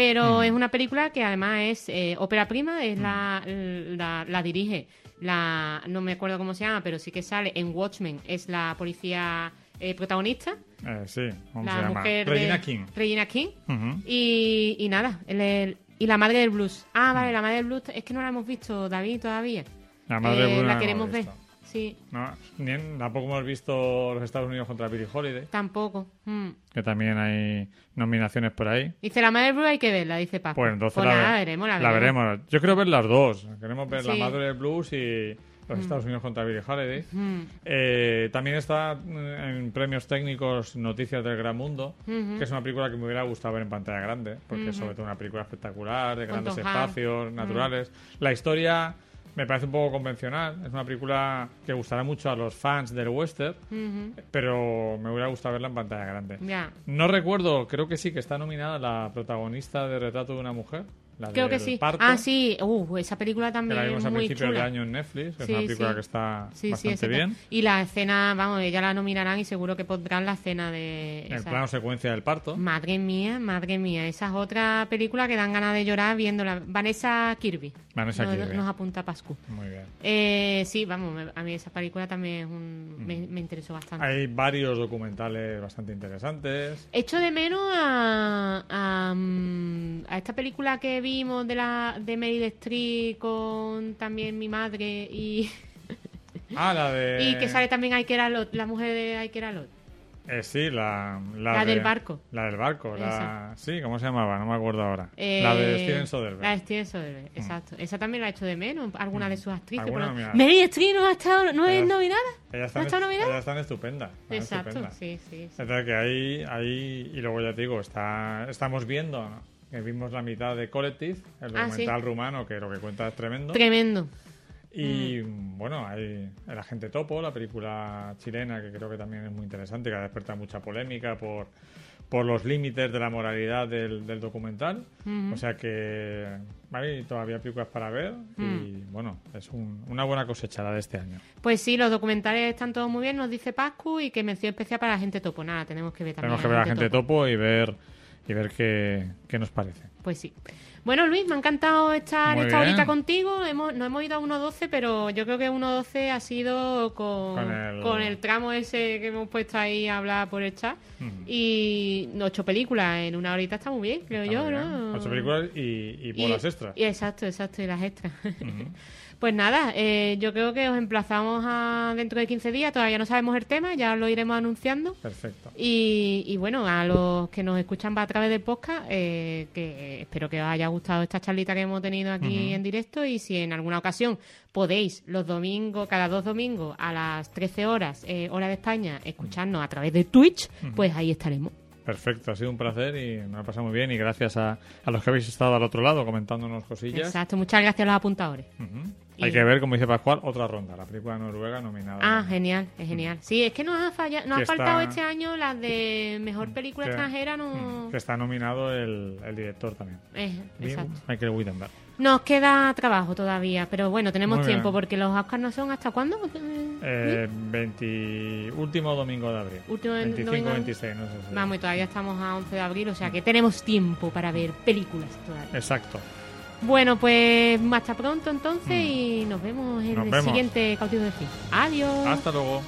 Pero Mm. es una película que además es eh, ópera prima, es la, la, la dirige, la no me acuerdo cómo se llama, pero sí que sale en Watchmen, es la policía eh, protagonista, eh, sí, ¿cómo la se llama? mujer Regina de King. Regina King. Y, y nada, el- el- y la madre del blues. Ah, vale, la madre del blues es que no la hemos visto, David, todavía. La madre de Eh, Bruno la no queremos ver. Sí, No, tampoco hemos visto los Estados Unidos contra Billie Holiday, tampoco. Mm. que también hay nominaciones por ahí. Dice la madre del blues hay que verla, dice Paco. Pues entonces Pues la, nada, ve- veremos, la, la veremos. veremos. Yo quiero ver las dos. Queremos ver La Sí. Madre del Blues y los Estados Unidos contra Billie Holiday. Mm. Eh, también está mm, en premios técnicos Noticias del Gran Mundo, Ujú. que es una película que me hubiera gustado ver en pantalla grande, porque es sobre todo una película espectacular, de grandes espacios naturales. La historia me parece un poco convencional, es una película que gustará mucho a los fans del western, pero me hubiera gustado verla en pantalla grande. No recuerdo, creo que sí que está nominada la protagonista de Retrato de una mujer. La Creo que del sí. Parto, Ah, sí. Uh, esa película Que también la vimos a principios chula. de año en Netflix. Es Sí, una película sí. que está Sí, bastante bien. Y la escena, vamos, ya la nominarán y seguro que pondrán la escena de... El esa. plano secuencia del parto. Madre mía, madre mía. Esa es otra película que dan ganas de llorar viéndola. Vanessa Kirby. Vanessa nos, Kirby. Nos apunta Pascu. Muy bien. Eh, sí, vamos, a mí esa película también es un- me, me interesó bastante. Hay varios documentales bastante interesantes. Echo de menos a, a, mm, a esta película que vimos de la de Meryl Streep con también mi madre y, Ah, la de. y que sale también Iker Alot, la mujer de Iker Alot. Eh, sí, la. La, La de- del barco. La del barco. La... Sí, ¿cómo se llamaba? No me acuerdo ahora. Eh, la de Steven Soderbergh. La de Steven Soderbergh, exacto. Esa también la he hecho de menos, alguna de sus actrices. Pero-. Meryl Streep no ha estado, no es nominada. Ellas ¿No están, está nominada? ellas están estupendas. están Exacto, estupendas. sí, sí. sí. Entonces que ahí, ahí, y luego ya te digo, está, estamos viendo, ¿no? Que vimos la mitad de Collective, el Ah, documental sí. rumano, que lo que cuenta es tremendo. Tremendo. Y Mm. bueno, hay El Agente Topo, la película chilena, que creo que también es muy interesante, que ha despertado mucha polémica por, por los límites de la moralidad del, del documental. O sea que hay todavía películas para ver y Mm. bueno, es un- una buena cosecha la de este año. Pues sí, los documentales están todos muy bien, nos dice Pascu, y que mención especial para la gente topo. Nada, tenemos que ver también. Tenemos que ver a la gente topo y ver, y ver qué, qué nos parece. Pues sí. Bueno, Luis, me ha encantado estar Muy esta bien. horita contigo. Hemos, no hemos ido a 1.12, pero yo creo que 1.12 ha sido con, Con el- con el tramo ese que hemos puesto ahí a hablar por el chat. Y ocho películas en una horita está muy bien, creo Está yo, bien. ¿no? Ocho películas y, y bolas extras. y exacto, exacto, y las extras. Pues nada, eh, yo creo que os emplazamos a dentro de 15 días. Todavía no sabemos el tema, ya lo iremos anunciando. Perfecto. Y, y bueno, a los que nos escuchan a través del podcast, eh, que espero que os haya gustado esta charlita que hemos tenido aquí en directo y si en alguna ocasión podéis los domingos, cada dos domingos a las 13 horas, eh, hora de España, escucharnos a través de Twitch, pues ahí estaremos. Perfecto, ha sido un placer y me ha pasado muy bien. Y gracias a, a los que habéis estado al otro lado comentándonos cosillas. Exacto, muchas gracias a los apuntadores. Y- Hay que ver, como dice Pascual, otra ronda. La película noruega nominada. Ah, genial, es genial. Sí, es que nos ha, falla- nos ha faltado está- este año las de mejor película Que- extranjera. No... Que está nominado el, el director también. Eh, exacto. Michael Wittenberg. Nos queda trabajo todavía, pero bueno, tenemos Muy tiempo bien. porque los Oscars no son hasta cuándo? Eh, 20 último domingo de abril. Último 25 domingo- 26, no sé si. Vamos, y todavía estamos a 11 de abril, o sea que tenemos tiempo para ver películas todavía. Exacto. Bueno, pues hasta pronto entonces y nos vemos en Nos el vemos. siguiente cautivo de fin. Adiós. Hasta luego.